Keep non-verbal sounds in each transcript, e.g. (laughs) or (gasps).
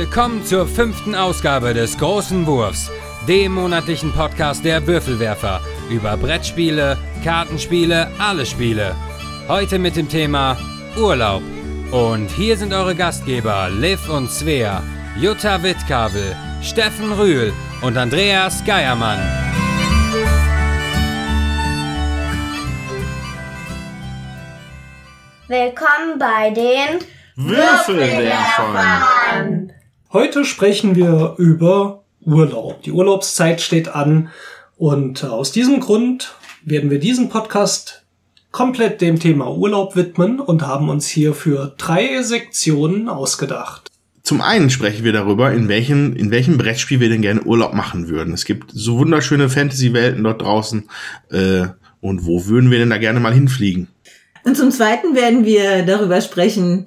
Willkommen zur fünften Ausgabe des Großen Wurfs, dem monatlichen Podcast der Würfelwerfer über Brettspiele, Kartenspiele, alle Spiele. Heute mit dem Thema Urlaub. Und hier sind eure Gastgeber Liv und Svea, Jutta Wittkabel, Steffen Rühl und Andreas Geiermann. Willkommen bei den Würfelwerfern. Heute sprechen wir über Urlaub. Die Urlaubszeit steht an und äh, aus diesem Grund werden wir diesen Podcast komplett dem Thema Urlaub widmen und haben uns hierfür drei Sektionen ausgedacht. Zum einen sprechen wir darüber, in welchem, in welchem Brettspiel wir denn gerne Urlaub machen würden. Es gibt so wunderschöne Fantasy-Welten dort draußen. Äh, und wo würden wir denn da gerne mal hinfliegen? Und zum Zweiten werden wir darüber sprechen,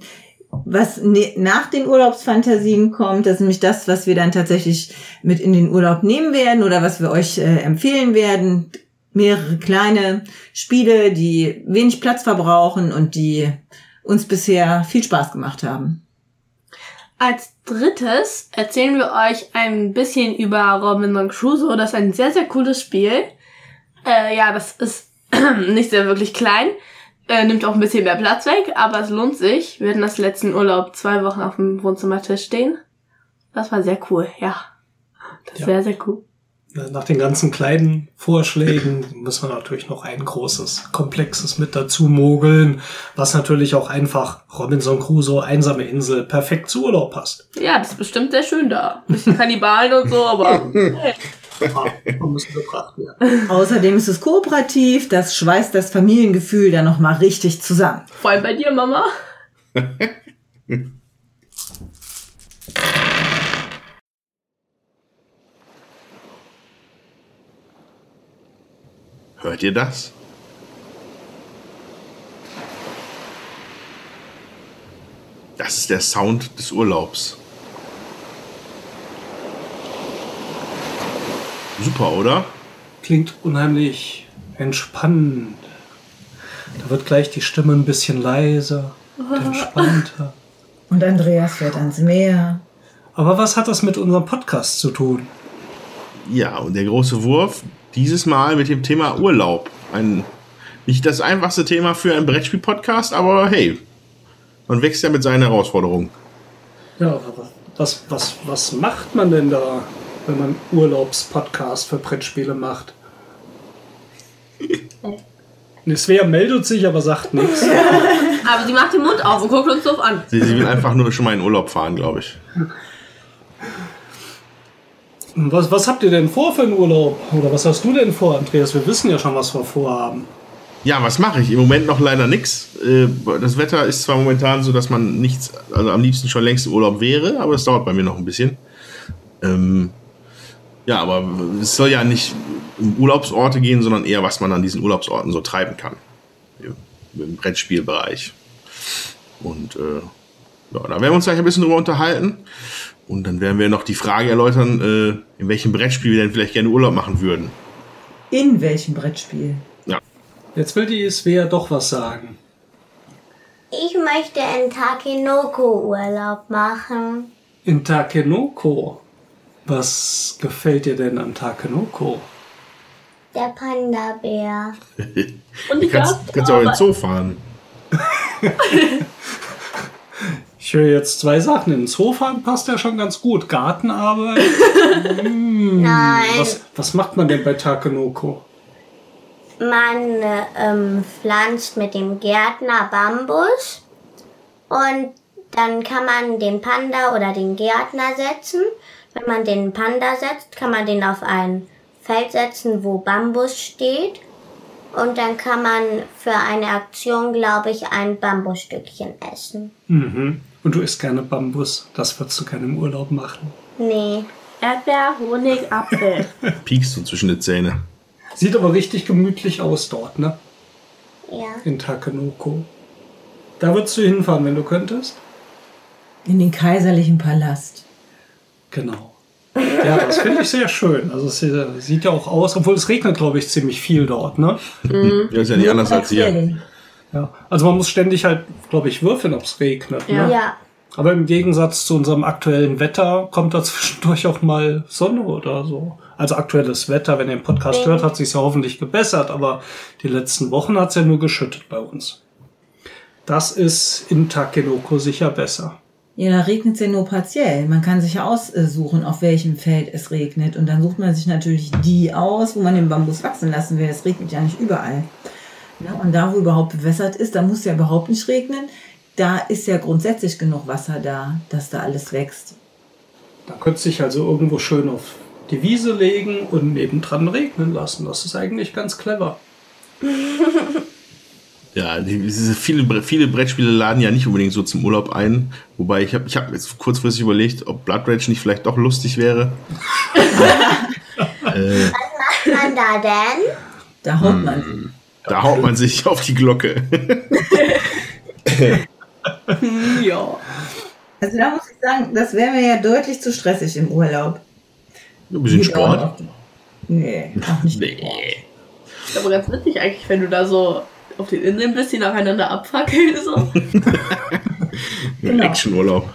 was ne nach den Urlaubsfantasien kommt. Das ist nämlich das, was wir dann tatsächlich mit in den Urlaub nehmen werden oder was wir euch äh, empfehlen werden. Mehrere kleine Spiele, die wenig Platz verbrauchen und die uns bisher viel Spaß gemacht haben. Als drittes erzählen wir euch ein bisschen über Robinson Crusoe. Das ist ein sehr, sehr cooles Spiel. Äh, ja, das ist (clears throat) nicht sehr wirklich klein. Äh, nimmt auch ein bisschen mehr Platz weg, aber es lohnt sich. Wir hatten das letzten Urlaub zwei Wochen auf dem Wohnzimmertisch stehen. Das war sehr cool, ja. Das Ja. wäre sehr cool. Nach den ganzen kleinen Vorschlägen müssen wir natürlich noch ein großes, komplexes mit dazu mogeln, was natürlich auch einfach Robinson Crusoe, einsame Insel, perfekt zu Urlaub passt. Ja, das ist bestimmt sehr schön da. Bisschen (laughs) Kannibalen und so, aber (laughs) Ja, muss gebracht werden. Außerdem ist es kooperativ, das schweißt das Familiengefühl dann nochmal richtig zusammen. vor allem bei dir, Mama. (laughs) Hört ihr das? Das ist der Sound des Urlaubs. Super, oder? Klingt unheimlich entspannend. Da wird gleich die Stimme ein bisschen leiser und entspannter. (laughs) Und Andreas fährt ans Meer. Aber was hat das mit unserem Podcast zu tun? Ja, und der große Wurf dieses Mal mit dem Thema Urlaub. Ein nicht das einfachste Thema für einen Brettspiel-Podcast, aber hey, man wächst ja mit seinen Herausforderungen. Ja, aber was, was, was macht man denn da, wenn man Urlaubspodcast für Brettspiele macht? (laughs) Ne, Svea meldet sich, aber sagt nichts. (laughs) Aber sie macht den Mund auf und guckt uns doof an. Sie, sie will einfach nur schon mal in Urlaub fahren, glaube ich. Was, was habt ihr denn vor für einen Urlaub? Oder was hast du denn vor, Andreas? Wir wissen ja schon, was wir vorhaben. Ja, was mache ich? Im Moment noch leider nichts. Das Wetter ist zwar momentan so, dass man nichts, also am liebsten schon längst im Urlaub wäre, aber es dauert bei mir noch ein bisschen. Ähm, ja, aber es soll ja nicht um Urlaubsorte gehen, sondern eher, was man an diesen Urlaubsorten so treiben kann. Im, Brettspielbereich. Und äh, ja, da werden wir uns gleich ein bisschen drüber unterhalten. Und dann werden wir noch die Frage erläutern, äh, in welchem Brettspiel wir denn vielleicht gerne Urlaub machen würden. In welchem Brettspiel? Jetzt will die Svea doch was sagen. Ich möchte in Takinoko Urlaub machen. In Takenoko. Was gefällt dir denn an Takenoko? Der Panda-Bär. (laughs) Und Du kannst, kannst auch in den Zoo fahren. (laughs) Ich höre jetzt zwei Sachen. In den Zoo fahren passt ja schon ganz gut. Gartenarbeit. (laughs) Nein, Was, was macht man denn bei Takenoko? man äh, ähm, pflanzt mit dem Gärtner Bambus und dann kann man den Panda oder den Gärtner setzen. Wenn man den Panda setzt, kann man den auf ein Feld setzen, wo Bambus steht. Und dann kann man für eine Aktion, glaube ich, ein Bambusstückchen essen. Mhm. Und du isst gerne Bambus. Das würdest du gerne im Urlaub machen. Nee. Erdbeer, Honig, Apfel. (laughs) Piekst du zwischen die Zähne. Sieht aber richtig gemütlich aus dort, ne? Ja. In Takenoko. Da würdest du hinfahren, wenn du könntest? In den kaiserlichen Palast. Genau. Ja, das finde ich sehr schön. Also es äh, sieht ja auch aus, obwohl es regnet, glaube ich, ziemlich viel dort, ne? Ja, ist ja nicht anders als hier. Ja. Also man muss ständig halt, glaube ich, würfeln, ob es regnet. Ja. Ne? Ja. Aber im Gegensatz zu unserem aktuellen Wetter kommt da zwischendurch auch mal Sonne oder so. Also aktuelles Wetter, wenn ihr den Podcast Wind. hört, hat sich ja hoffentlich gebessert, aber die letzten Wochen hat's ja nur geschüttet bei uns. Das ist in Takenoko sicher besser. Ja, da regnet es ja nur partiell. Man kann sich ja aussuchen, auf welchem Feld es regnet. Und dann sucht man sich natürlich die aus, wo man den Bambus wachsen lassen will. Es regnet ja nicht überall. Ne? Und da, wo überhaupt bewässert ist, da muss ja überhaupt nicht regnen. Da ist ja grundsätzlich genug Wasser da, dass da alles wächst. Da könnte sich also irgendwo schön auf die Wiese legen und nebendran regnen lassen. Das ist eigentlich ganz clever. (laughs) Ja, viele, viele Brettspiele laden ja nicht unbedingt so zum Urlaub ein. Wobei ich habe ich hab jetzt kurzfristig überlegt, ob Blood Rage nicht vielleicht doch lustig wäre. (laughs) äh, Was macht man da denn? Da haut man. da haut man sich auf die Glocke. (laughs) Ja. Also da muss ich sagen, das wäre mir ja deutlich zu stressig im Urlaub. Ein bisschen Geht auch Sport. noch. Nee, auch nicht. Nee. Aber ganz witzig eigentlich, wenn du da so auf den Inseln bist, die nacheinander abfackeln. So. (laughs) Genau. Actionurlaub.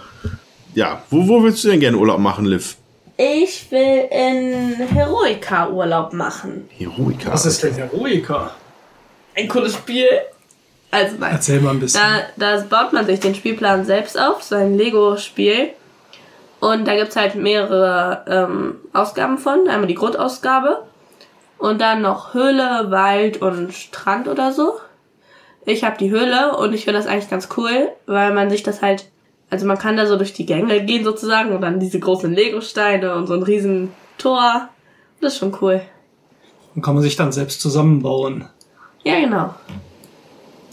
Ja, wo, wo willst du denn gerne Urlaub machen, Liv? Ich will in Heroica Urlaub machen. Heroica. Was ist denn Heroica? Ein cooles Spiel. Also nein. Erzähl mal ein bisschen. Da, da baut man sich den Spielplan selbst auf, so ein Lego-Spiel. Und da gibt's halt mehrere ähm, Ausgaben von. Einmal die Grundausgabe. Und dann noch Höhle, Wald und Strand oder so. Ich habe die Höhle und ich finde das eigentlich ganz cool, weil man sich das halt, also man kann da so durch die Gänge gehen sozusagen und dann diese großen Lego-Steine und so ein riesen Tor. Das ist schon cool. Dann kann man sich dann selbst zusammenbauen. Ja, genau.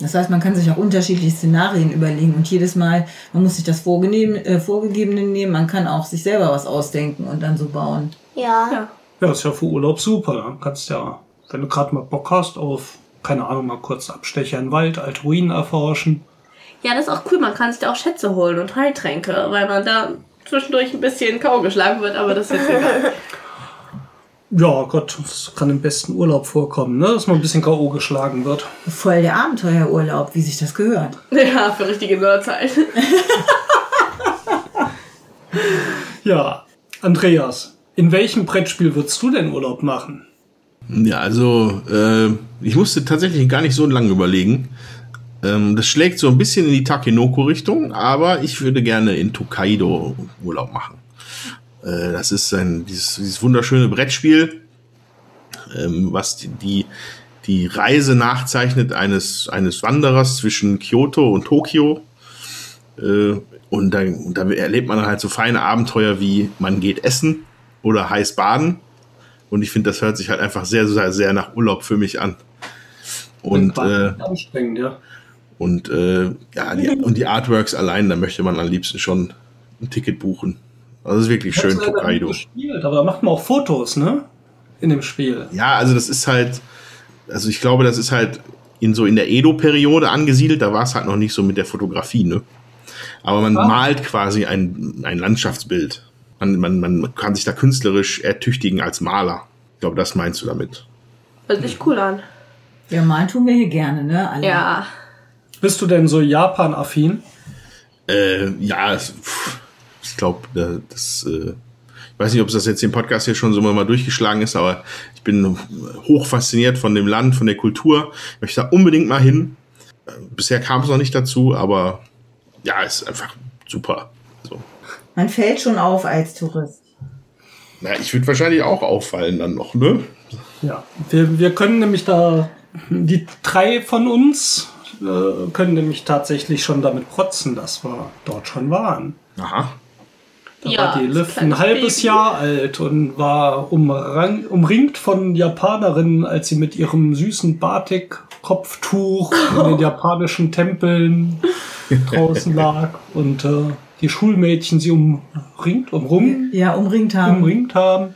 Das heißt, man kann sich auch unterschiedliche Szenarien überlegen und jedes Mal, man muss sich das Vorgenehm, äh, Vorgegebene nehmen, man kann auch sich selber was ausdenken und dann so bauen. Ja. Ja. Ja, ist ja für Urlaub super. Dann kannst ja, wenn du gerade mal Bock hast, auf, keine Ahnung, mal kurz Abstecher in den Wald, alte Ruinen erforschen. Ja, das ist auch cool. Man kann sich da auch Schätze holen und Heiltränke, weil man da zwischendurch ein bisschen K.O. geschlagen wird, aber das ist jetzt egal. (laughs) Ja, Gott, das kann im besten Urlaub vorkommen, ne? dass man ein bisschen K.O. geschlagen wird. Voll der Abenteuerurlaub, wie sich das gehört. (laughs) ja, für richtige Nerdzeit. (laughs) Ja, Andreas, in welchem Brettspiel würdest du denn Urlaub machen? Ja, also äh, ich musste tatsächlich gar nicht so lange überlegen. Ähm, das schlägt so ein bisschen in die Takenoko-Richtung, aber ich würde gerne in Tokaido Urlaub machen. Äh, das ist ein dieses, dieses wunderschöne Brettspiel, ähm, was die, die die Reise nachzeichnet eines eines Wanderers zwischen Kyoto und Tokio. Äh, und da, und da erlebt man halt so feine Abenteuer wie man geht essen oder heiß baden. Und ich finde, das hört sich halt einfach sehr, sehr, sehr nach Urlaub für mich an. Und, äh, anstrengend, ja. und, äh, ja, die, (laughs) und die Artworks allein, da möchte man am liebsten schon ein Ticket buchen. Also, es ist wirklich schön, Tokaido. gespielt, aber da macht man auch Fotos, ne? In dem Spiel. Ja, also, das ist halt, also, ich glaube, das ist halt in so in der Edo-Periode angesiedelt, da war es halt noch nicht so mit der Fotografie, ne? Aber man Ah. malt quasi ein, ein Landschaftsbild. Man, man, man kann sich da künstlerisch ertüchtigen als Maler. Ich glaube, das meinst du damit. Hört sich cool an. Ja, mal tun wir hier gerne, ne? Alle. Ja. Bist du denn so Japan-affin? Äh, ja, pff, ich glaube, das, äh, ich weiß nicht, ob es das jetzt im Podcast hier schon so mal durchgeschlagen ist, aber ich bin hoch fasziniert von dem Land, von der Kultur. Ich möchte da unbedingt mal hin. Äh, Bisher kam es noch nicht dazu, aber ja, ist einfach super. Man fällt schon auf als Tourist. Na, ich würde wahrscheinlich auch auffallen dann noch, ne? Ja. Wir, wir können nämlich da, die drei von uns äh, können nämlich tatsächlich schon damit protzen, dass wir dort schon waren. Aha. Da Ja, war die Liv ein halbes Baby. Jahr alt und war umrang, umringt von Japanerinnen, als sie mit ihrem süßen Batik-Kopftuch in den (laughs) japanischen Tempeln draußen lag und äh, die Schulmädchen sie umringt, umrum, Ja, umringt haben. umringt haben.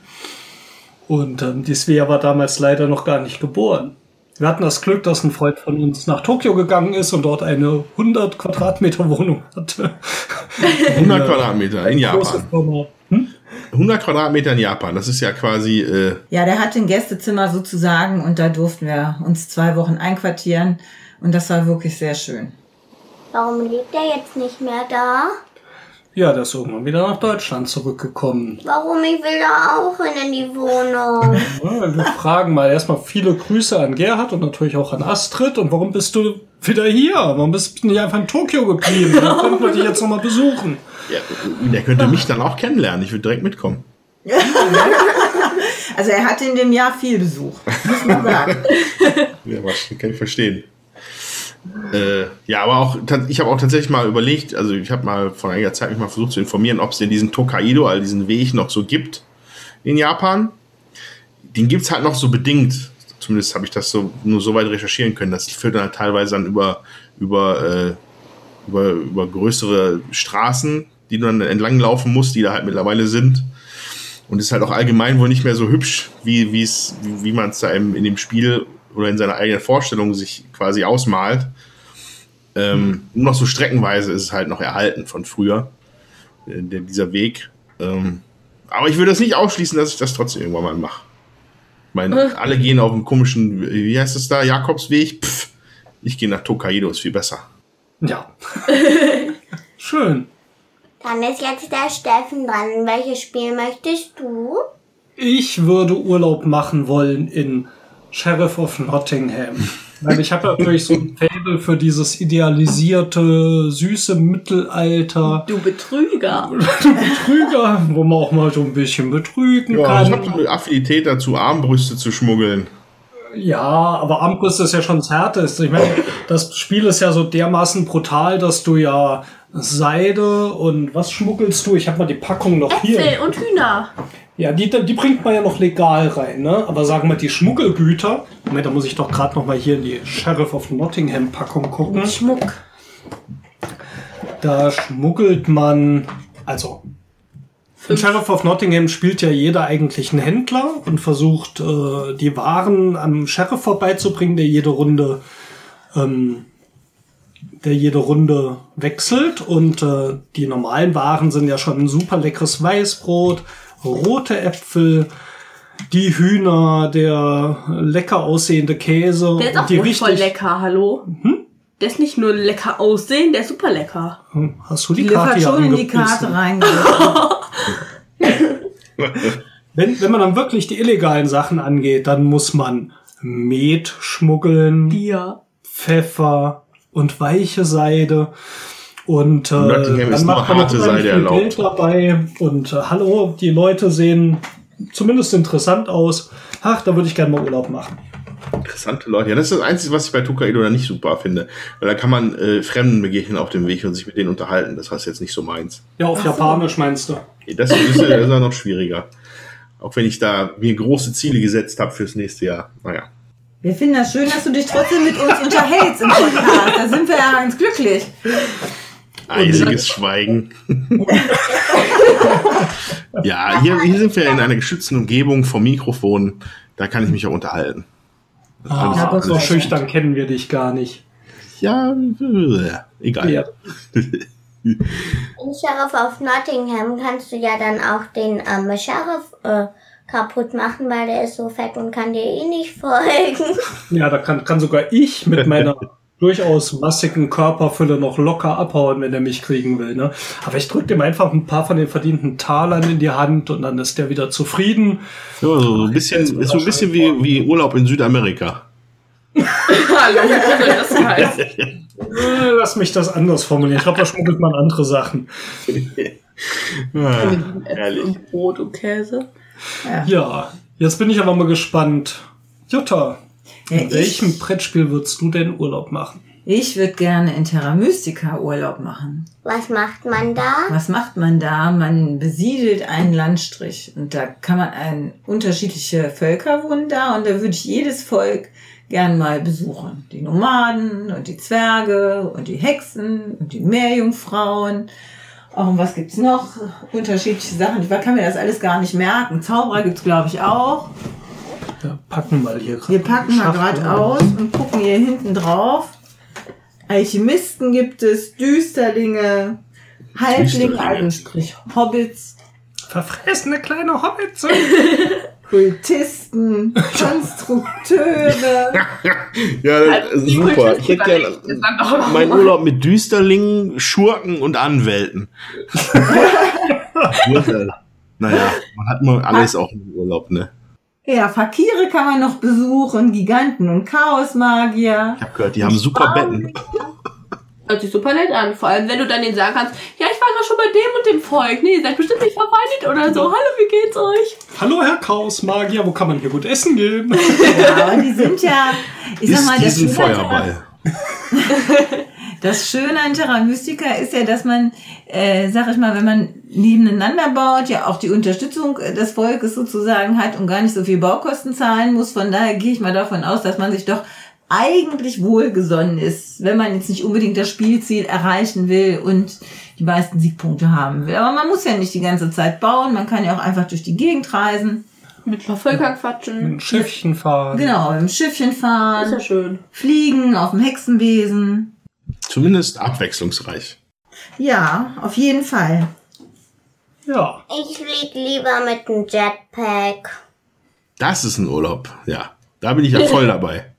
Und ähm, die Svea war damals leider noch gar nicht geboren. Wir hatten das Glück, dass ein Freund von uns nach Tokio gegangen ist und dort eine 100 Quadratmeter Wohnung hatte. (laughs) 100 Quadratmeter in Japan. Hm? 100 Quadratmeter in Japan, das ist ja quasi, äh, Ja, der hatte ein Gästezimmer sozusagen und da durften wir uns zwei Wochen einquartieren und das war wirklich sehr schön. Warum lebt er jetzt nicht mehr da? Ja, der ist irgendwann wieder nach Deutschland zurückgekommen. Warum? Ich will da auch hin in die Wohnung. (laughs) Ja, wir fragen mal erstmal viele Grüße an Gerhard und natürlich auch an Astrid. Und warum bist du wieder hier? Warum bist du nicht einfach in Tokio geblieben? Dann könnten wir dich jetzt nochmal besuchen. Ja, der könnte mich dann auch kennenlernen. Ich würde direkt mitkommen. (laughs) Also er hatte in dem Jahr viel Besuch, muss man sagen. Ja, was kann ich verstehen. Äh, ja, aber auch, ich habe auch tatsächlich mal überlegt, also ich habe mal vor einiger Zeit mich mal versucht zu informieren, ob es denn diesen Tokaido, also diesen Weg noch so gibt in Japan. Den gibt es halt noch so bedingt. Zumindest habe ich das so nur so weit recherchieren können. Das führt dann halt teilweise dann über, über, äh, über, über größere Straßen, die du dann entlang laufen musst, die da halt mittlerweile sind. Und ist halt auch allgemein wohl nicht mehr so hübsch, wie, wie, wie man es da im, in dem Spiel oder in seiner eigenen Vorstellung sich quasi ausmalt. Ähm, Nur noch so streckenweise ist es halt noch erhalten von früher, äh, dieser Weg. Ähm, aber ich würde das nicht ausschließen, dass ich das trotzdem irgendwann mal mache. Ich meine, alle gehen auf einen komischen, wie heißt es da, Jakobsweg. Pff, ich gehe nach Tokaido, ist viel besser. Ja. (laughs) Schön. Dann ist jetzt der Steffen dran. Welches Spiel möchtest du? Ich würde Urlaub machen wollen in Sheriff of Nottingham. Weil ich habe natürlich so ein Faible für dieses idealisierte, süße Mittelalter. Du Betrüger. (laughs) Betrüger, wo man auch mal so ein bisschen betrügen Ja, ich habe kann. so eine Affinität dazu, Armbrüste zu schmuggeln. Ja, aber Armbrust ist ja schon das Härteste. Ich meine, das Spiel ist ja so dermaßen brutal, dass du ja Seide und was schmuggelst du? Ich habe mal die Packung noch hier. Äpfel und Hühner. Ja, die, die bringt man ja noch legal rein, ne? Aber sagen wir die Schmuggelgüter. Moment, da muss ich doch gerade noch mal hier in die Sheriff of Nottingham Packung gucken. Schmuck. Da schmuggelt man, also in Sheriff of Nottingham spielt ja jeder eigentlich einen Händler und versucht äh, die Waren am Sheriff vorbeizubringen, der jede Runde, ähm, der jede Runde wechselt und äh, die normalen Waren sind ja schon ein super leckeres Weißbrot, rote Äpfel, die Hühner, der lecker aussehende Käse Der ist auch die voll lecker, hallo? Der ist nicht nur lecker aussehen, der ist super lecker. Hm, Hast du die, Die Karte schon in die? Karte reingehört. (laughs) Wenn, wenn man dann wirklich die illegalen Sachen angeht, dann muss man Met schmuggeln, Bier. Pfeffer und weiche Seide. Und äh, Nottingham dann macht man noch harte viel erlaubt. Geld dabei. Und äh, hallo, die Leute sehen zumindest interessant aus. Ach, da würde ich gerne mal Urlaub machen. Interessante Leute. Ja, das ist das Einzige, was ich bei Tokaido dann nicht super finde. Weil da kann man äh, Fremden begegnen auf dem Weg und sich mit denen unterhalten. Das heißt jetzt nicht so meins. Ja, auf Japanisch meinst du? Das ist, das ist ja noch schwieriger. Auch wenn ich da mir große Ziele gesetzt habe fürs nächste Jahr. Naja. Wir finden das schön, dass du dich trotzdem mit uns unterhältst im Podcast. Da sind wir ja ganz glücklich. Eisiges Schweigen. (laughs) ja, hier, hier sind wir in einer geschützten Umgebung vom Mikrofon. Da kann ich mich auch unterhalten. Ah, Ja, Gott so sei schüchtern kennen wir dich gar nicht. Ja, äh, egal. Ja. (laughs) In Sheriff of Nottingham kannst du ja dann auch den ähm, Sheriff äh, kaputt machen, weil der ist so fett und kann dir eh nicht folgen. Ja, da kann, kann sogar ich mit meiner (laughs) durchaus massigen Körperfülle noch locker abhauen, wenn er mich kriegen will. Ne? Aber ich drücke dem einfach ein paar von den verdienten Talern in die Hand und dann ist der wieder zufrieden. Ja, so ein bisschen, ist so ein bisschen wie, wie Urlaub in Südamerika. Hallo, das heißt? Äh, Lass mich das anders formulieren. Ich glaube, da schmuggelt man andere Sachen. (laughs) Ah, Äpfel herrlich. und Brot und Käse. Ja, jetzt bin ich aber mal gespannt. Jutta, Ja, in ich- welchem Brettspiel würdest du denn Urlaub machen? Ich würde gerne in Terra Mystica Urlaub machen. Was macht man da? Was macht man da? Man besiedelt einen Landstrich und da kann man ein, unterschiedliche Völker wohnen da und da würde ich jedes Volk gern mal besuchen. Die Nomaden und die Zwerge und die Hexen und die Meerjungfrauen. Und was gibt's noch? Unterschiedliche Sachen. Ich kann mir das alles gar nicht merken. Zauberer gibt's glaube ich auch. Wir packen mal hier Wir packen mal gerade aus und gucken hier hinten drauf. Alchemisten gibt es, Düsterlinge, Halblinge, Düsterlinge. sprich Hobbits. Verfressene kleine Hobbits. (laughs) (laughs) Kultisten, Konstrukteure. Ja, Also, super. Kultisten Ich hätte gerne meinen. Urlaub mit Düsterlingen, Schurken und Anwälten. (laughs) naja, man hat mal alles auch im Urlaub, ne? Ja, Fakire kann man noch besuchen, Giganten und Chaosmagier. Ich hab gehört, die haben super Betten. Hört sich super nett an. Vor allem, wenn du dann denen sagen kannst, ja, ich war gerade schon bei dem und dem Volk. Nee, ihr seid bestimmt nicht verfeindet oder so. Hallo, wie geht's euch? Hallo Herr Chaosmagier, wo kann man hier gut essen gehen? Ja, aber die sind ja, ich sag Ist mal, das Feuerball. (laughs) das Schöne an Terra Mystica ist ja, dass man, äh, sag ich mal, wenn man nebeneinander baut, ja auch die Unterstützung äh, des Volkes sozusagen hat und gar nicht so viel Baukosten zahlen muss. Von daher gehe ich mal davon aus, dass man sich doch eigentlich wohlgesonnen ist, wenn man jetzt nicht unbedingt das Spielziel erreichen will und die meisten Siegpunkte haben will. Aber man muss ja nicht die ganze Zeit bauen, man kann ja auch einfach durch die Gegend reisen. Mit ein paar Völkern quatschen. Ein Schiffchen fahren. Genau, im Schiffchen Ist ja fahren, schön. fliegen, auf dem Hexenbesen. Zumindest abwechslungsreich. Ja, auf jeden Fall. Ja. Ich flieg lieber mit einem Jetpack. Das ist ein Urlaub. Ja, da bin ich ja voll (laughs) dabei.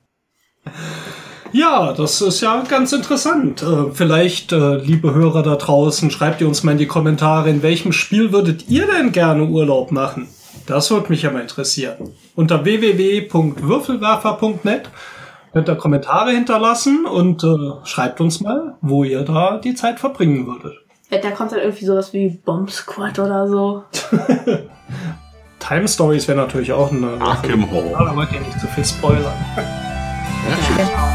Ja, das ist ja ganz interessant. Äh, vielleicht, äh, liebe Hörer da draußen, schreibt ihr uns mal in die Kommentare, in welchem Spiel würdet ihr denn gerne Urlaub machen? Das würde mich ja mal interessieren. Unter www.würfelwerfer.net könnt ihr Kommentare hinterlassen und äh, schreibt uns mal, wo ihr da die Zeit verbringen würdet. Ja, da kommt dann irgendwie sowas wie Bomb Squad oder so. (laughs) Time Stories wäre natürlich auch eine. Arkham Horror. Aber wollt ihr nicht zu viel spoilern. Ja, stimmt. (laughs)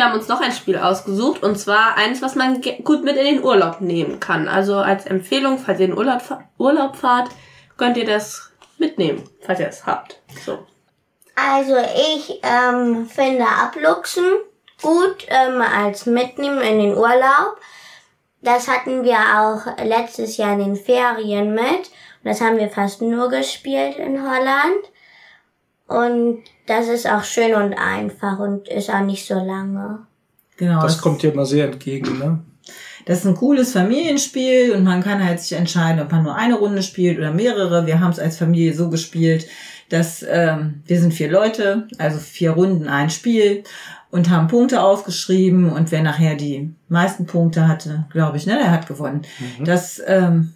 wir haben uns noch ein Spiel ausgesucht und zwar eins, was man gut mit in den Urlaub nehmen kann. Also als Empfehlung, falls ihr in Urlaub, Urlaub fahrt, könnt ihr das mitnehmen, falls ihr es habt. So. Also ich ähm, finde Abluchsen gut ähm, als Mitnehmen in den Urlaub. Das hatten wir auch letztes Jahr in den Ferien mit. Und das haben wir fast nur gespielt in Holland. Und das ist auch schön und einfach und ist auch nicht so lange. Genau. Das kommt dir immer sehr entgegen, ne? Das ist ein cooles Familienspiel und man kann halt sich entscheiden, ob man nur eine Runde spielt oder mehrere. Wir haben es als Familie so gespielt, dass ähm, wir sind vier Leute, also vier Runden ein Spiel und haben Punkte aufgeschrieben und wer nachher die meisten Punkte hatte, glaube ich, ne, der hat gewonnen. Das ähm,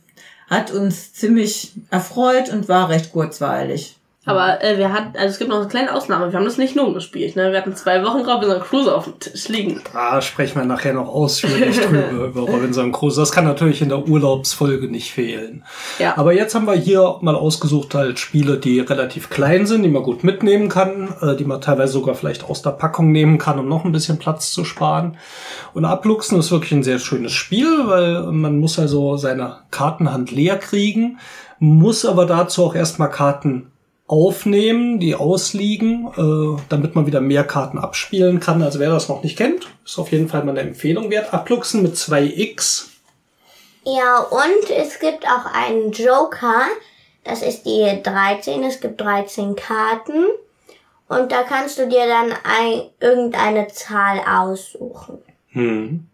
hat uns ziemlich erfreut und war recht kurzweilig. Aber äh, wir hatten, also es gibt noch eine kleine Ausnahme. Wir haben das nicht nur gespielt. Ne? Wir hatten zwei Wochen Robinson Crusoe auf dem Tisch liegen. Da sprechen wir nachher noch ausführlich (laughs) drüber, über Robinson Crusoe. Das kann natürlich in der Urlaubsfolge nicht fehlen. Ja. Aber jetzt haben wir hier mal ausgesucht halt Spiele, die relativ klein sind, die man gut mitnehmen kann, äh, die man teilweise sogar vielleicht aus der Packung nehmen kann, um noch ein bisschen Platz zu sparen. Und Abluchsen ist wirklich ein sehr schönes Spiel, weil man muss also seine Kartenhand leer kriegen, muss aber dazu auch erstmal Karten aufnehmen, die ausliegen, äh, damit man wieder mehr Karten abspielen kann. Also wer das noch nicht kennt, ist auf jeden Fall mal eine Empfehlung wert. Abluchsen mit 2x. Ja, und es gibt auch einen Joker. Das ist die 13. Es gibt 13 Karten. Und da kannst du dir dann ein, irgendeine Zahl aussuchen. Hm.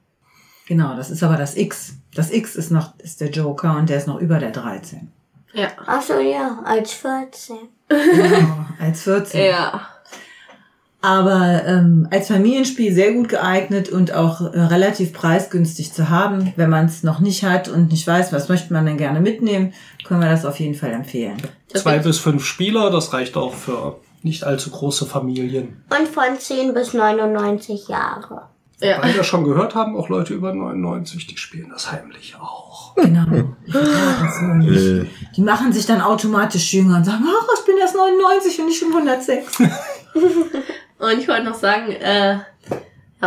Genau, das ist aber das X. Das X ist noch ist der Joker und der ist noch über der 13. Ja. Ach so, ja, als 14. Genau, als 14. Ja. Aber ähm, als Familienspiel sehr gut geeignet und auch äh, relativ preisgünstig zu haben. Wenn man es noch nicht hat und nicht weiß, was möchte man denn gerne mitnehmen, können wir das auf jeden Fall empfehlen. Das Zwei bis fünf Spieler, das reicht auch für nicht allzu große Familien. Und von 10 bis 99 Jahre. Ja. Weil wir schon gehört haben, auch Leute über 99, die spielen das heimlich auch. Genau. Nicht. Äh, Die machen sich dann automatisch jünger und sagen, ach, ich bin erst 99 und nicht schon 106. (laughs) Und ich wollte noch sagen, äh, ja,